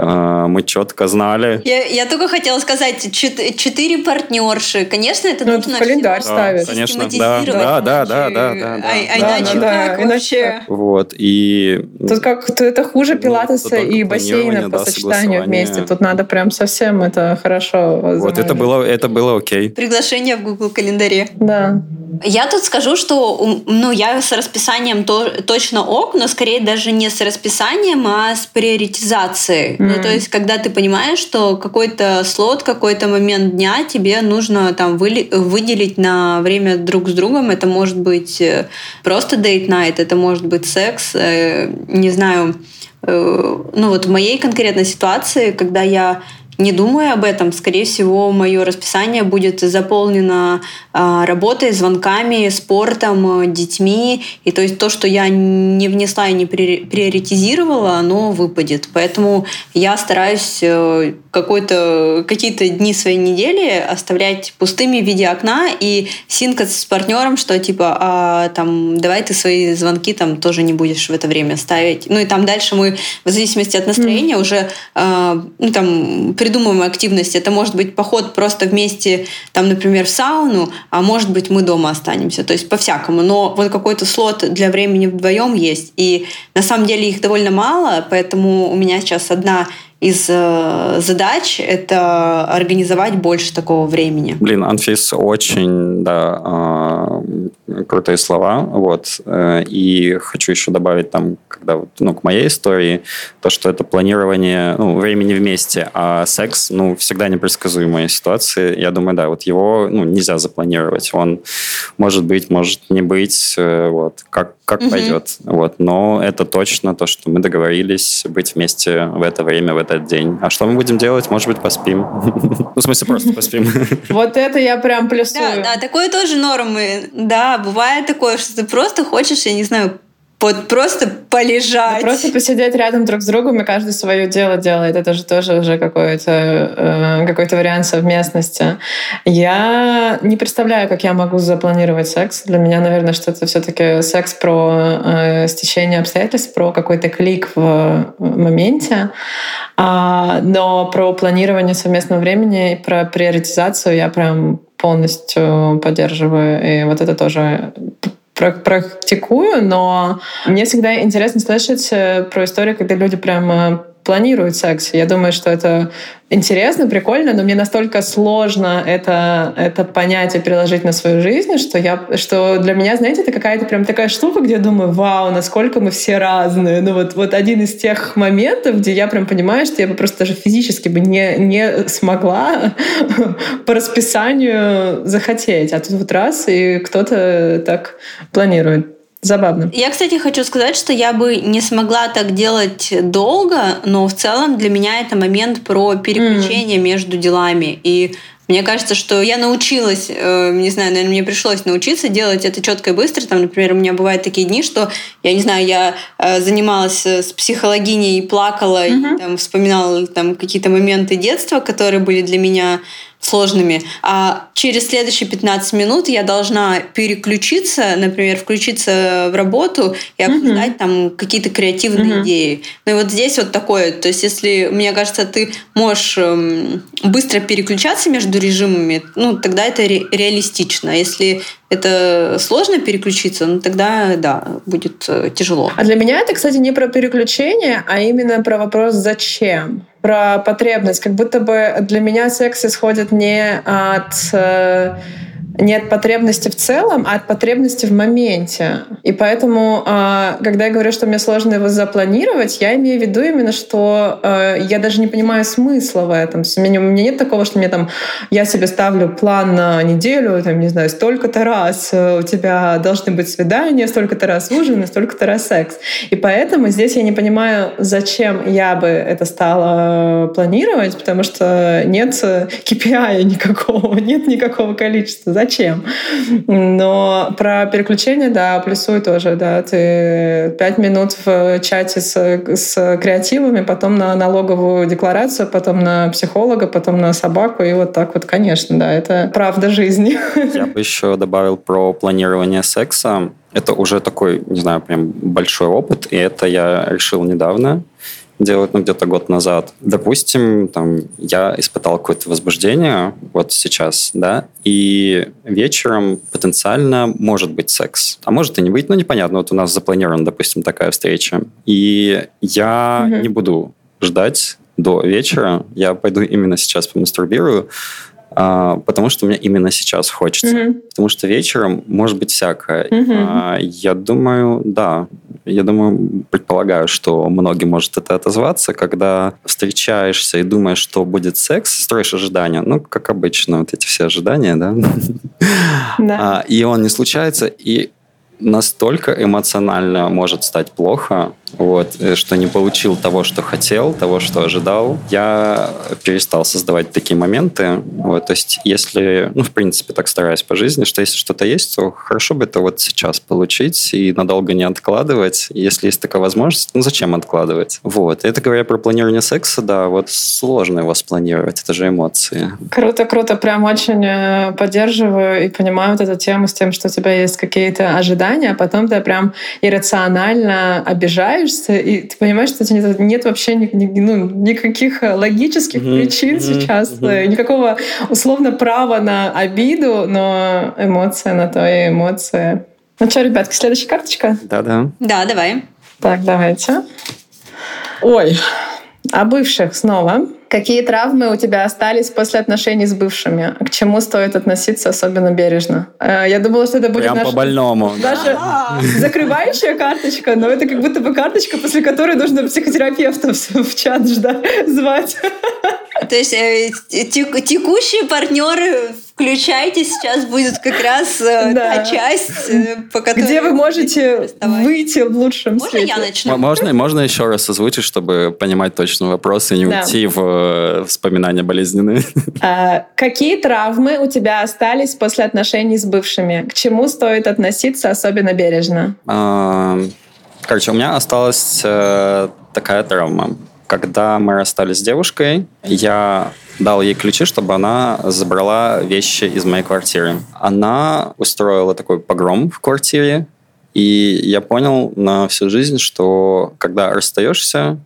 А, мы четко знали. Я, я только хотела сказать, четыре партнерши. Конечно, это ну, нужно в календарь ставить. Да, конечно, да, да, да, да, да, да, А, а иначе да, как да, вообще? Вот, и... Тут как то это хуже ну, пилатеса и бассейна по сочетанию вместе. Тут надо прям совсем это хорошо Вот это было, это было окей. Приглашение в Google календаре. Да. Я тут скажу, что ну, я с расписанием то, точно ок, но скорее даже не с расписанием, а с приоритизацией. Mm-hmm. Ну, то есть, когда ты понимаешь, что какой-то слот, какой-то момент дня тебе нужно там вы, выделить на время друг с другом. Это может быть э, просто night, это может быть секс, э, не знаю. Э, ну, вот в моей конкретной ситуации, когда я не думаю об этом. Скорее всего, мое расписание будет заполнено э, работой, звонками, спортом, детьми. И то есть то, что я не внесла и не приоритизировала, оно выпадет. Поэтому я стараюсь э, какие-то дни своей недели оставлять пустыми в виде окна и синкаться с партнером, что типа, а, там, давай ты свои звонки там тоже не будешь в это время ставить. Ну и там дальше мы, в зависимости от настроения, mm. уже э, ну, там, придумываем активность. Это может быть поход просто вместе, там, например, в сауну, а может быть мы дома останемся. То есть по-всякому. Но вот какой-то слот для времени вдвоем есть. И на самом деле их довольно мало, поэтому у меня сейчас одна из э, задач это организовать больше такого времени. Блин, Анфис, очень, да, э, крутые слова, вот, э, и хочу еще добавить там, когда, ну, к моей истории, то, что это планирование, ну, времени вместе, а секс, ну, всегда непредсказуемая ситуация, я думаю, да, вот его, ну, нельзя запланировать, он может быть, может не быть, э, вот, как, как угу. пойдет, вот, но это точно то, что мы договорились быть вместе в это время, в этот день. А что мы будем делать? Может быть, поспим. Ну, в смысле, просто поспим. Вот это я прям плюсую. Да, да, такое тоже нормы. Да, бывает такое, что ты просто хочешь, я не знаю, вот просто полежать. Да просто посидеть рядом друг с другом и каждый свое дело делает. Это же тоже уже какой-то э, какой вариант совместности. Я не представляю, как я могу запланировать секс. Для меня, наверное, что это все-таки секс про э, стечение обстоятельств, про какой-то клик в моменте. А, но про планирование совместного времени и про приоритизацию я прям полностью поддерживаю. И вот это тоже практикую, но мне всегда интересно слышать э, про историю, когда люди прям планируют секс. Я думаю, что это интересно, прикольно, но мне настолько сложно это, это понять и приложить на свою жизнь, что, я, что для меня, знаете, это какая-то прям такая штука, где я думаю, вау, насколько мы все разные. Ну вот, вот один из тех моментов, где я прям понимаю, что я бы просто даже физически бы не, не смогла по расписанию захотеть. А тут вот раз, и кто-то так планирует. Забавно. Я, кстати, хочу сказать, что я бы не смогла так делать долго, но в целом для меня это момент про переключение mm. между делами. И мне кажется, что я научилась, э, не знаю, наверное, мне пришлось научиться делать это четко и быстро. Там, например, у меня бывают такие дни, что, я не знаю, я э, занималась с психологиней, плакала, mm-hmm. и там, вспоминала там, какие-то моменты детства, которые были для меня сложными, а через следующие 15 минут я должна переключиться, например, включиться в работу и обсуждать mm-hmm. там какие-то креативные mm-hmm. идеи. Ну и вот здесь вот такое, то есть если, мне кажется, ты можешь эм, быстро переключаться между режимами, ну тогда это ре- реалистично. Если это сложно переключиться, ну тогда, да, будет э, тяжело. А для меня это, кстати, не про переключение, а именно про вопрос «зачем?». Про потребность. Как будто бы для меня секс исходит не от э, не от потребности в целом, а от потребности в моменте. И поэтому, а, когда я говорю, что мне сложно его запланировать, я имею в виду именно, что а, я даже не понимаю смысла в этом. У меня, нет такого, что мне там я себе ставлю план на неделю, там, не знаю, столько-то раз у тебя должны быть свидания, столько-то раз ужин столько-то раз секс. И поэтому здесь я не понимаю, зачем я бы это стала планировать, потому что нет KPI никакого, нет никакого количества зачем. Но про переключение, да, плюсуй тоже, да, ты пять минут в чате с, с креативами, потом на налоговую декларацию, потом на психолога, потом на собаку, и вот так вот, конечно, да, это правда жизни. Я бы еще добавил про планирование секса. Это уже такой, не знаю, прям большой опыт, и это я решил недавно делать, ну, где-то год назад. Допустим, там, я испытал какое-то возбуждение вот сейчас, да, и вечером потенциально может быть секс, а может и не быть, ну, непонятно. Вот у нас запланирована, допустим, такая встреча. И я угу. не буду ждать до вечера, я пойду именно сейчас помастурбирую, а, потому что мне именно сейчас хочется. Mm-hmm. Потому что вечером может быть всякое. Mm-hmm. А, я думаю, да, я думаю, предполагаю, что многим может это отозваться, когда встречаешься и думаешь, что будет секс, строишь ожидания, ну, как обычно, вот эти все ожидания, да, да. А, и он не случается, и настолько эмоционально может стать плохо, вот, э, что не получил того, что хотел, того, что ожидал, я перестал создавать такие моменты. Вот, то есть, если, ну, в принципе, так стараюсь по жизни, что если что-то есть, то хорошо бы это вот сейчас получить и надолго не откладывать. Если есть такая возможность, ну, зачем откладывать? Вот. Это говоря про планирование секса, да, вот сложно его спланировать, это же эмоции. Круто, круто, прям очень э, поддерживаю и понимаю вот эту тему с тем, что у тебя есть какие-то ожидания, а потом ты прям иррационально обижаешься, и ты понимаешь, что нет, нет вообще ни, ни, ну, никаких логических mm-hmm. причин mm-hmm. сейчас, mm-hmm. никакого условно права на обиду, но эмоция на то и эмоция. Ну что, ребятки, следующая карточка? Да-да. Да, давай. Так, давайте. Ой, о бывших снова. Какие травмы у тебя остались после отношений с бывшими? К чему стоит относиться особенно бережно? Э, я думала, что это будет Прям наш... по больному. Даже закрывающая карточка, но это как будто бы карточка, после которой нужно психотерапевта в чат ждать, звать. То есть э, текущие партнеры включайте, сейчас будет как раз э, да. та часть, по которой... Где вы можете выйти в лучшем Можно свете. я начну? Можно, можно еще раз озвучить, чтобы понимать точно вопрос и не да. уйти в Э, вспоминания болезненные. А, какие травмы у тебя остались после отношений с бывшими? К чему стоит относиться особенно бережно? А, короче, у меня осталась э, такая травма. Когда мы расстались с девушкой, я дал ей ключи, чтобы она забрала вещи из моей квартиры. Она устроила такой погром в квартире, и я понял на всю жизнь, что когда расстаешься,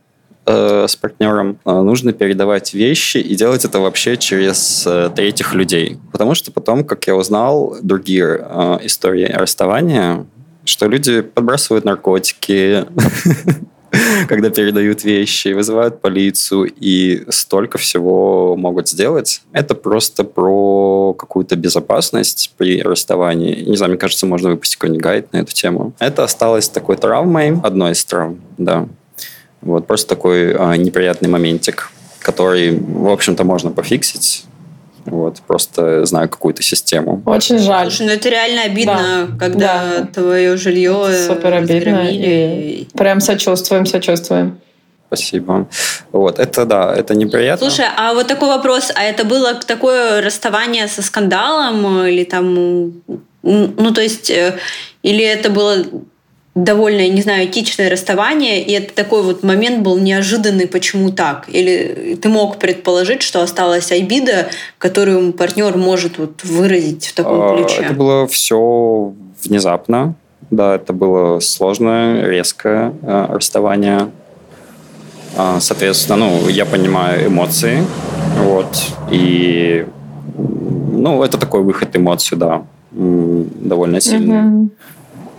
э, с партнером, э, нужно передавать вещи и делать это вообще через э, третьих людей. Потому что потом, как я узнал, другие э, истории расставания, что люди подбрасывают наркотики, когда передают вещи, вызывают полицию и столько всего могут сделать. Это просто про какую-то безопасность при расставании. Не знаю, мне кажется, можно выпустить какой-нибудь гайд на эту тему. Это осталось такой травмой, одной из травм, да. Вот просто такой а, неприятный моментик, который, в общем-то, можно пофиксить. Вот, просто знаю какую-то систему. Очень жаль. Слушай, ну это реально обидно, да. когда да. твое жилье Супер обидно. И прям сочувствуем, сочувствуем. Спасибо. Вот, это да, это неприятно. Слушай, а вот такой вопрос, а это было такое расставание со скандалом или там, ну то есть, э, или это было довольно, не знаю, этичное расставание, и это такой вот момент был неожиданный, почему так? Или ты мог предположить, что осталась обида, которую партнер может вот выразить в таком а, ключе? Это было все внезапно, да, это было сложное, резкое э, расставание. А, соответственно, ну, я понимаю эмоции, вот, и, ну, это такой выход эмоций, да, довольно сильный. Mm-hmm.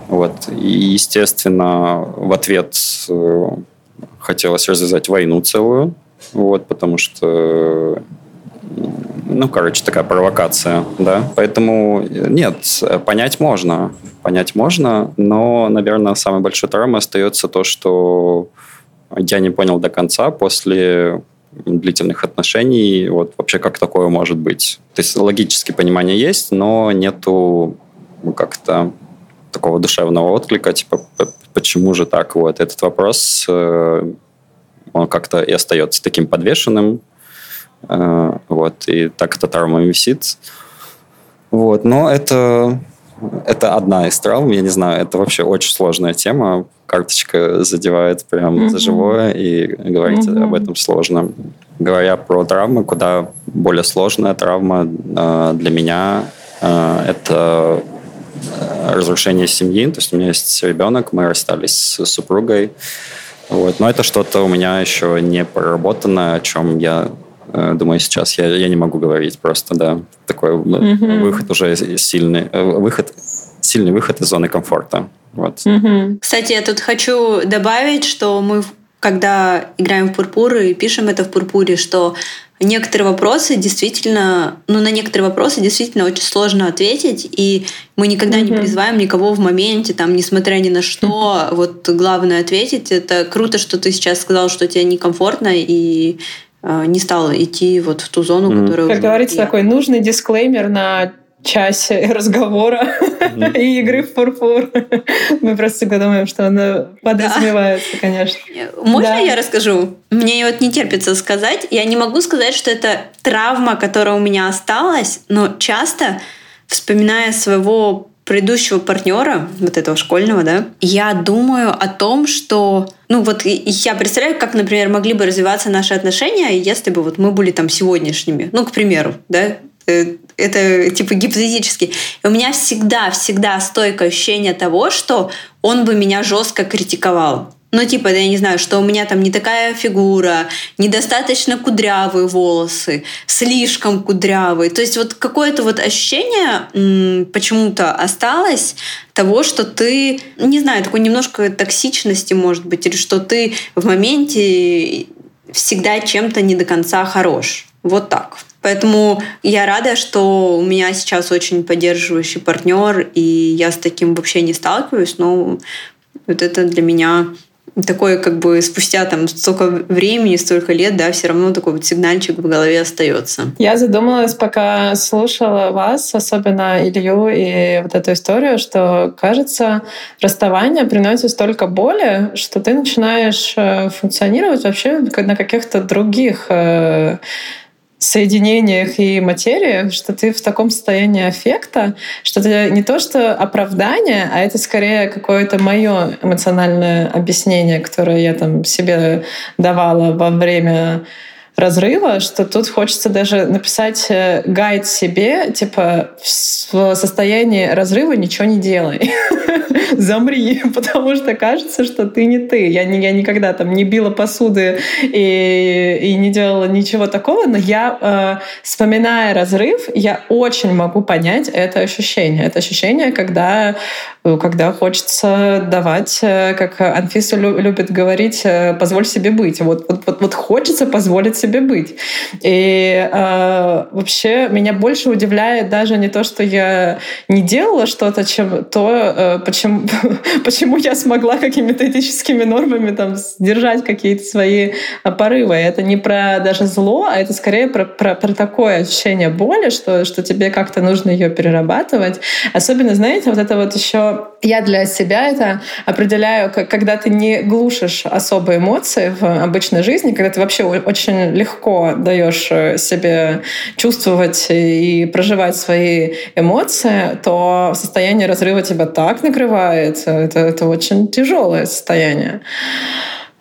Вот. И, естественно, в ответ э, хотелось развязать войну целую, вот, потому что ну, короче, такая провокация, да. Поэтому нет, понять можно, понять можно, но, наверное, самой большой травмой остается то, что я не понял до конца после длительных отношений, вот вообще как такое может быть. То есть логическое понимание есть, но нету как-то такого душевного отклика, типа, почему же так? Вот этот вопрос, э, он как-то и остается таким подвешенным, э, вот, и так эта травма висит. Вот, но это, это одна из травм, я не знаю, это вообще очень сложная тема, карточка задевает прям mm-hmm. за живое, и говорить mm-hmm. об этом сложно. Говоря про травмы, куда более сложная травма э, для меня, это Э, разрушение семьи. То есть у меня есть ребенок, мы расстались с супругой. Вот. Но это что-то у меня еще не проработано, о чем я э, думаю сейчас. Я, я не могу говорить просто, да. Такой mm-hmm. выход уже сильный. Э, выход, сильный выход из зоны комфорта. Вот. Mm-hmm. Кстати, я тут хочу добавить, что мы когда играем в пурпур и пишем это в пурпуре, что некоторые вопросы действительно, ну, на некоторые вопросы действительно очень сложно ответить, и мы никогда mm-hmm. не призываем никого в моменте, там, несмотря ни на что, mm-hmm. вот главное ответить. Это круто, что ты сейчас сказал, что тебе некомфортно, и э, не стал идти вот в ту зону, mm-hmm. которую... Как говорится, такой нужный дисклеймер на часе разговора mm-hmm. и игры в пурпур. Мы просто всегда думаем, что она подразумевается, да. конечно. Можно да. я расскажу? Мне вот не терпится сказать. Я не могу сказать, что это травма, которая у меня осталась, но часто, вспоминая своего предыдущего партнера, вот этого школьного, да, я думаю о том, что, ну вот я представляю, как, например, могли бы развиваться наши отношения, если бы вот мы были там сегодняшними, ну, к примеру, да, э, это типа гипотетически. И у меня всегда, всегда стойкое ощущение того, что он бы меня жестко критиковал. Ну, типа, я не знаю, что у меня там не такая фигура, недостаточно кудрявые волосы, слишком кудрявые. То есть вот какое-то вот ощущение почему-то осталось того, что ты, не знаю, такой немножко токсичности, может быть, или что ты в моменте всегда чем-то не до конца хорош. Вот так. Поэтому я рада, что у меня сейчас очень поддерживающий партнер, и я с таким вообще не сталкиваюсь, но вот это для меня такое как бы спустя там столько времени, столько лет, да, все равно такой вот сигнальчик в голове остается. Я задумалась, пока слушала вас, особенно Илью и вот эту историю, что, кажется, расставание приносит столько боли, что ты начинаешь э, функционировать вообще на каких-то других э, соединениях и материях, что ты в таком состоянии аффекта, что это не то, что оправдание, а это скорее какое-то мое эмоциональное объяснение, которое я там себе давала во время разрыва, что тут хочется даже написать э, гайд себе, типа в состоянии разрыва ничего не делай. Замри, потому что кажется, что ты не ты. Я, не, я никогда там не била посуды и, и не делала ничего такого, но я, э, вспоминая разрыв, я очень могу понять это ощущение. Это ощущение, когда, э, когда хочется давать, э, как Анфиса любит говорить, позволь себе быть. Вот, вот, вот, вот хочется позволить себе быть. И э, вообще меня больше удивляет даже не то, что я не делала что-то, чем то, э, почему, почему я смогла какими-то этическими нормами там сдержать какие-то свои порывы. Это не про даже зло, а это скорее про, про, про такое ощущение боли, что, что тебе как-то нужно ее перерабатывать. Особенно, знаете, вот это вот еще я для себя это определяю, когда ты не глушишь особые эмоции в обычной жизни, когда ты вообще очень легко даешь э, себе чувствовать и проживать свои эмоции, то состояние разрыва тебя так накрывает. Это, это очень тяжелое состояние.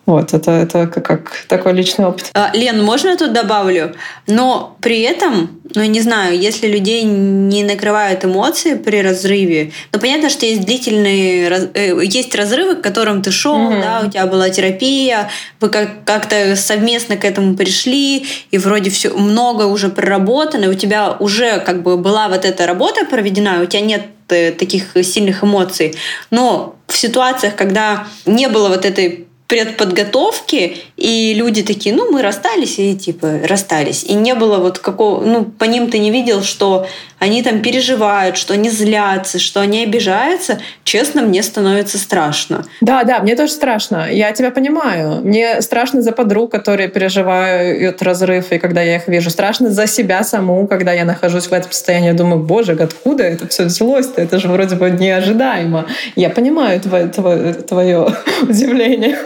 Вот, это, это как, как такой личный опыт. А, Лен, можно я тут добавлю? Но при этом, ну, не знаю, если людей не накрывают эмоции при разрыве, ну, понятно, что есть длительные, э, есть разрывы, к которым ты шел, угу. да, у тебя была терапия, вы как- как-то совместно к этому пришли, и вроде все много уже проработано, у тебя уже как бы была вот эта работа проведена, у тебя нет э, таких сильных эмоций. Но в ситуациях, когда не было вот этой предподготовки, и люди такие, ну, мы расстались, и типа расстались. И не было вот какого, ну, по ним ты не видел, что они там переживают, что они злятся, что они обижаются. Честно, мне становится страшно. Да, да, мне тоже страшно. Я тебя понимаю. Мне страшно за подруг, которые переживают разрыв, и когда я их вижу. Страшно за себя саму, когда я нахожусь в этом состоянии. Я думаю, боже, откуда это все взялось-то? Это же вроде бы неожидаемо. Я понимаю твое, твое, твое удивление.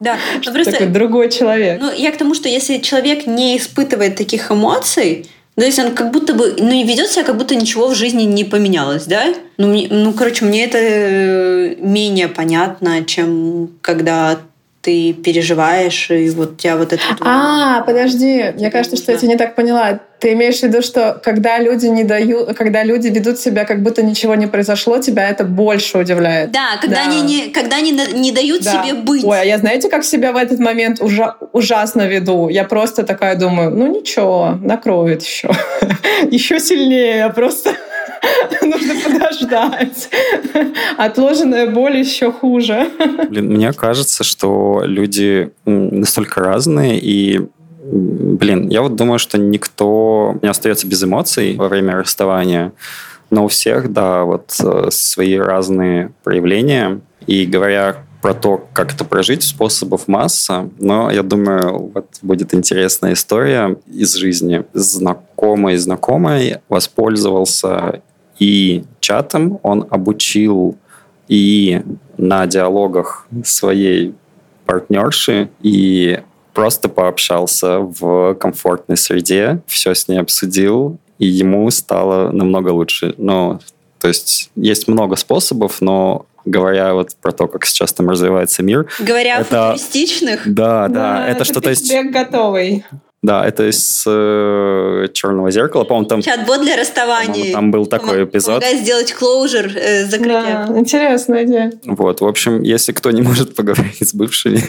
Да, но просто такой другой человек. Ну, я к тому, что если человек не испытывает таких эмоций, то есть он как будто бы, ну и ведет себя, как будто ничего в жизни не поменялось, да? Ну, мне, ну, короче, мне это э, менее понятно, чем когда ты переживаешь, и вот у тебя вот это... А, подожди, мне кажется, что я тебя не так поняла. Ты имеешь в виду, что когда люди не дают, когда люди ведут себя, как будто ничего не произошло, тебя это больше удивляет. Да, когда да. они не, когда они не дают да. себе быть. Ой, а я знаете, как себя в этот момент ужа, ужасно веду? Я просто такая думаю, ну ничего, накроет еще, еще сильнее, просто Нужно подождать. Отложенная боль еще хуже. Блин, мне кажется, что люди настолько разные, и блин, я вот думаю, что никто не остается без эмоций во время расставания, но у всех, да, вот э, свои разные проявления. И говоря про то, как это прожить, способов масса, но я думаю, вот будет интересная история из жизни. Знакомый знакомый воспользовался и чатом он обучил и на диалогах своей партнерши и просто пообщался в комфортной среде, все с ней обсудил, и ему стало намного лучше. Ну, то есть есть много способов, но говоря вот про то, как сейчас там развивается мир. Говоря это, о футуристичных. Да, да, да это, это что-то есть... готовый. Да, это из э, «Черного зеркала». По-моему, там... Чат-бот для расставания. Там был такой Помог, эпизод. Помогает сделать клоужер, э, закрытие. Да, интересная идея. Вот, в общем, если кто не может поговорить с бывшими...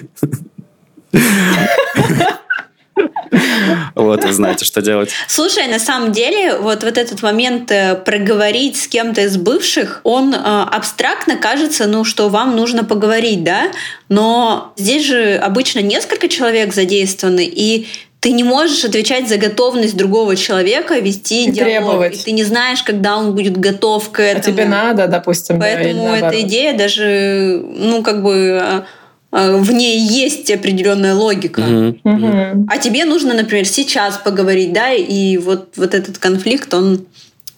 Вот, вы знаете, что делать. Слушай, на самом деле, вот, вот этот момент э, проговорить с кем-то из бывших, он э, абстрактно кажется, ну, что вам нужно поговорить, да? Но здесь же обычно несколько человек задействованы, и ты не можешь отвечать за готовность другого человека вести и диалог. Требовать. И ты не знаешь, когда он будет готов к этому. А тебе надо, допустим. Поэтому да, эта идея даже, ну, как бы а, а, в ней есть определенная логика. Mm-hmm. А тебе нужно, например, сейчас поговорить, да, и вот, вот этот конфликт, он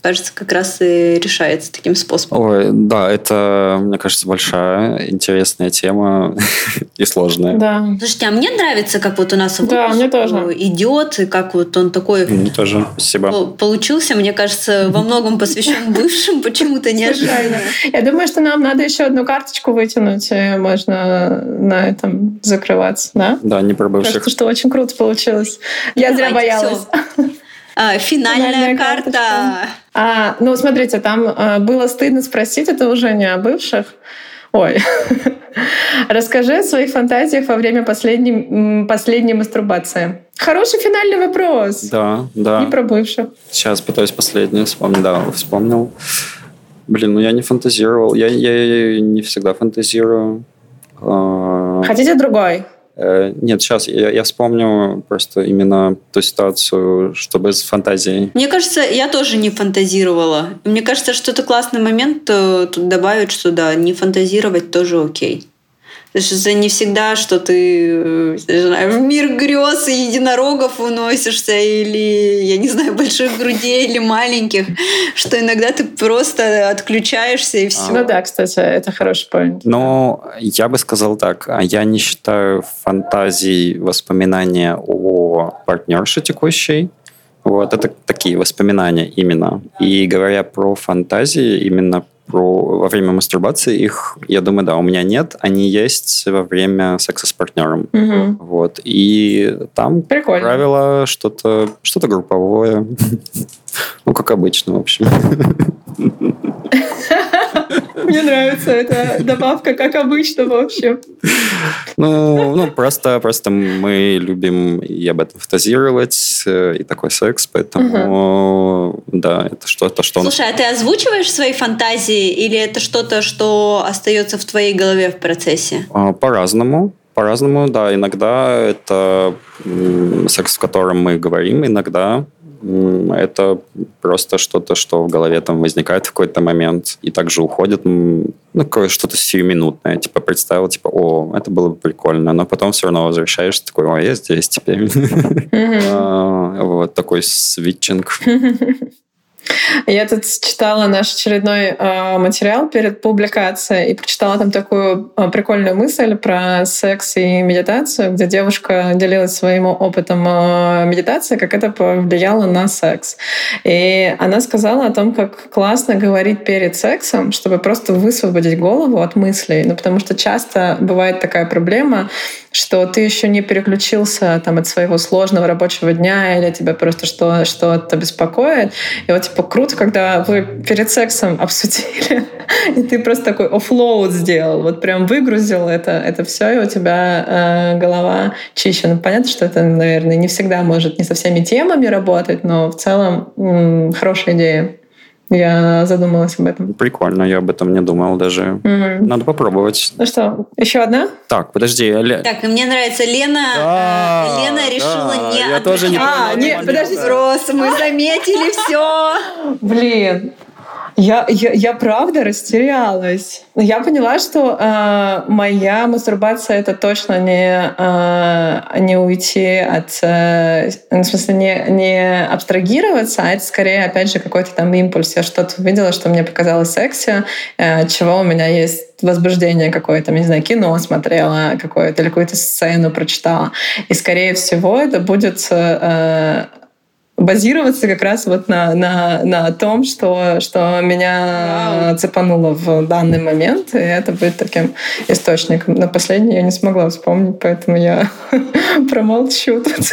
кажется, как раз и решается таким способом. Ой, да, это, мне кажется, большая, интересная тема и сложная. Да. Слушайте, а мне нравится, как вот у нас да, мне тоже. идет, и как вот он такой... Мне тоже, спасибо. Получился, мне кажется, во многом посвящен бывшим, почему-то неожиданно. Я думаю, что нам надо еще одну карточку вытянуть, и можно на этом закрываться, да? Да, не про бывших. Кажется, что очень круто получилось. Я зря боялась. А, финальная, финальная карта. А, ну, смотрите, там а, было стыдно спросить, это уже не о бывших. Ой. Расскажи о своих фантазиях во время последней, последней мастурбации. Хороший финальный вопрос. Да, да. Не про бывших. Сейчас пытаюсь последний вспомнить. Да, вспомнил. Блин, ну я не фантазировал. Я, я не всегда фантазирую. А, Хотите другой? Э, нет, сейчас я, я вспомню просто именно ту ситуацию, что без фантазии. Мне кажется, я тоже не фантазировала. Мне кажется, что это классный момент э, тут добавить, что да, не фантазировать тоже окей. Это не всегда, что ты э, знаю, в мир грез и единорогов уносишься, или, я не знаю, больших грудей или маленьких, что иногда ты просто отключаешься и все. Ну да, кстати, это хороший point. Но я бы сказал так, а я не считаю фантазией воспоминания о партнерше текущей, вот это такие воспоминания именно. И говоря про фантазии, именно про во время мастурбации их, я думаю, да, у меня нет. Они есть во время секса с партнером. Угу. Вот. И там, Прикольно. как правило, что-то что групповое. Ну, как обычно, в общем. Мне нравится эта добавка, как обычно, в общем. Ну, ну просто, просто мы любим и об этом фантазировать, э, и такой секс, поэтому, угу. да, это что-то, что... Слушай, а ты озвучиваешь свои фантазии, или это что-то, что остается в твоей голове в процессе? А, по-разному. По-разному, да. Иногда это секс, в котором мы говорим, иногда это просто что-то, что в голове там возникает в какой-то момент и также уходит, ну, что-то сиюминутное, типа представил, типа, о, это было бы прикольно, но потом все равно возвращаешься, такой, о, я здесь теперь. А, вот такой свитчинг. Я тут читала наш очередной э, материал перед публикацией и прочитала там такую э, прикольную мысль про секс и медитацию, где девушка делилась своим опытом э, медитации, как это повлияло на секс. И она сказала о том, как классно говорить перед сексом, чтобы просто высвободить голову от мыслей. Ну, потому что часто бывает такая проблема, что ты еще не переключился там, от своего сложного рабочего дня или тебя просто что, что-то беспокоит. И вот типа круто, когда вы перед сексом обсудили, и ты просто такой offload сделал, вот прям выгрузил это, это все, и у тебя э, голова чище. Ну, понятно, что это, наверное, не всегда может не со всеми темами работать, но в целом м- хорошая идея. Я задумалась об этом. Прикольно, я об этом не думал даже. Угу. Надо попробовать. Ну что, еще одна? Так, подожди. Ле... Так, мне нравится Лена. Да, Лена решила да, не Я тоже не А, нет, подожди. Вопрос, мы заметили все. Блин. Я, я, я правда растерялась. Я поняла, что э, моя мастурбация это точно не, э, не уйти от... Э, в смысле, не, не абстрагироваться, а это скорее, опять же, какой-то там импульс. Я что-то увидела, что мне показалось секси, э, чего у меня есть возбуждение какое-то, не знаю, кино смотрела какое-то или какую-то сцену прочитала. И, скорее всего, это будет э, базироваться как раз вот на, на, на том, что, что меня Вау. цепануло в данный момент, и это будет таким источником. На последний я не смогла вспомнить, поэтому я промолчу тут.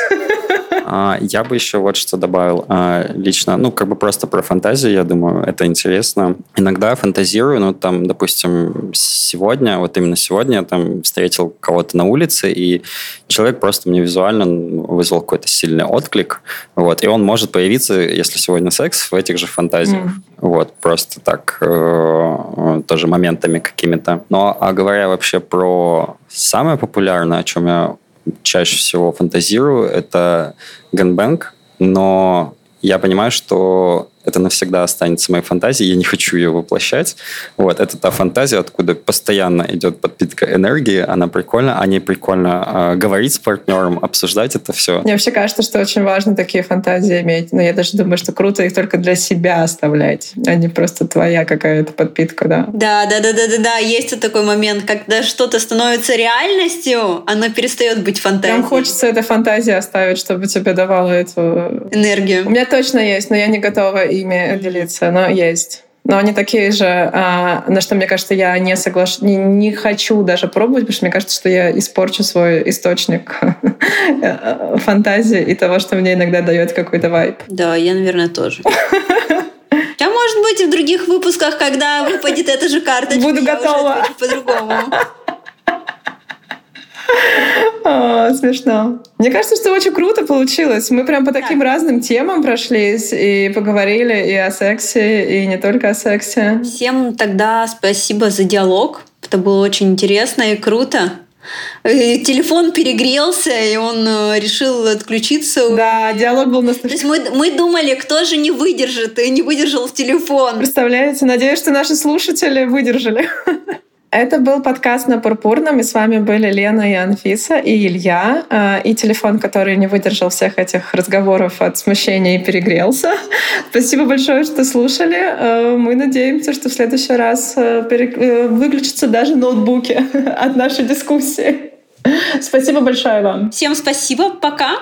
А, я бы еще вот что добавил а, лично, ну, как бы просто про фантазию, я думаю, это интересно. Иногда фантазирую, ну, там, допустим, сегодня, вот именно сегодня я там встретил кого-то на улице, и человек просто мне визуально вызвал какой-то сильный отклик, вот, и он может появиться, если сегодня секс, в этих же фантазиях. Mm. Вот, просто так, э, тоже моментами какими-то. Но, а говоря вообще про самое популярное, о чем я чаще всего фантазирую, это ганбэнг, но я понимаю, что это навсегда останется моей фантазией, я не хочу ее воплощать. Вот, это та фантазия, откуда постоянно идет подпитка энергии, она прикольна, о ней прикольно э, говорить с партнером, обсуждать это все. Мне вообще кажется, что очень важно такие фантазии иметь, но я даже думаю, что круто их только для себя оставлять, а не просто твоя какая-то подпитка, да. Да, да, да, да, да, да, есть вот такой момент, когда что-то становится реальностью, оно перестает быть фантазией. Прям хочется эту фантазию оставить, чтобы тебе давало эту энергию. У меня точно есть, но я не готова ими делиться, но есть. Но они такие же, а, на что, мне кажется, я не соглаш... не, не хочу даже пробовать, потому что мне кажется, что я испорчу свой источник фантазии и того, что мне иногда дает какой-то вайп. Да, я, наверное, тоже. А может быть, в других выпусках, когда выпадет эта же карточка, Буду готова. по-другому. Смешно. Мне кажется, что очень круто получилось. Мы прям по таким так. разным темам прошлись и поговорили и о сексе, и не только о сексе. Всем тогда спасибо за диалог. Это было очень интересно и круто. Телефон перегрелся, и он э, решил отключиться. Да, диалог был настолько... То есть мы, мы думали, кто же не выдержит, и не выдержал телефон. Представляете? Надеюсь, что наши слушатели выдержали. Это был подкаст на Пурпурном, и с вами были Лена и Анфиса, и Илья, а, и телефон, который не выдержал всех этих разговоров от смущения и перегрелся. Спасибо большое, что слушали. А, мы надеемся, что в следующий раз а, э, выключатся даже ноутбуки от нашей дискуссии. Спасибо большое вам. Всем спасибо. Пока.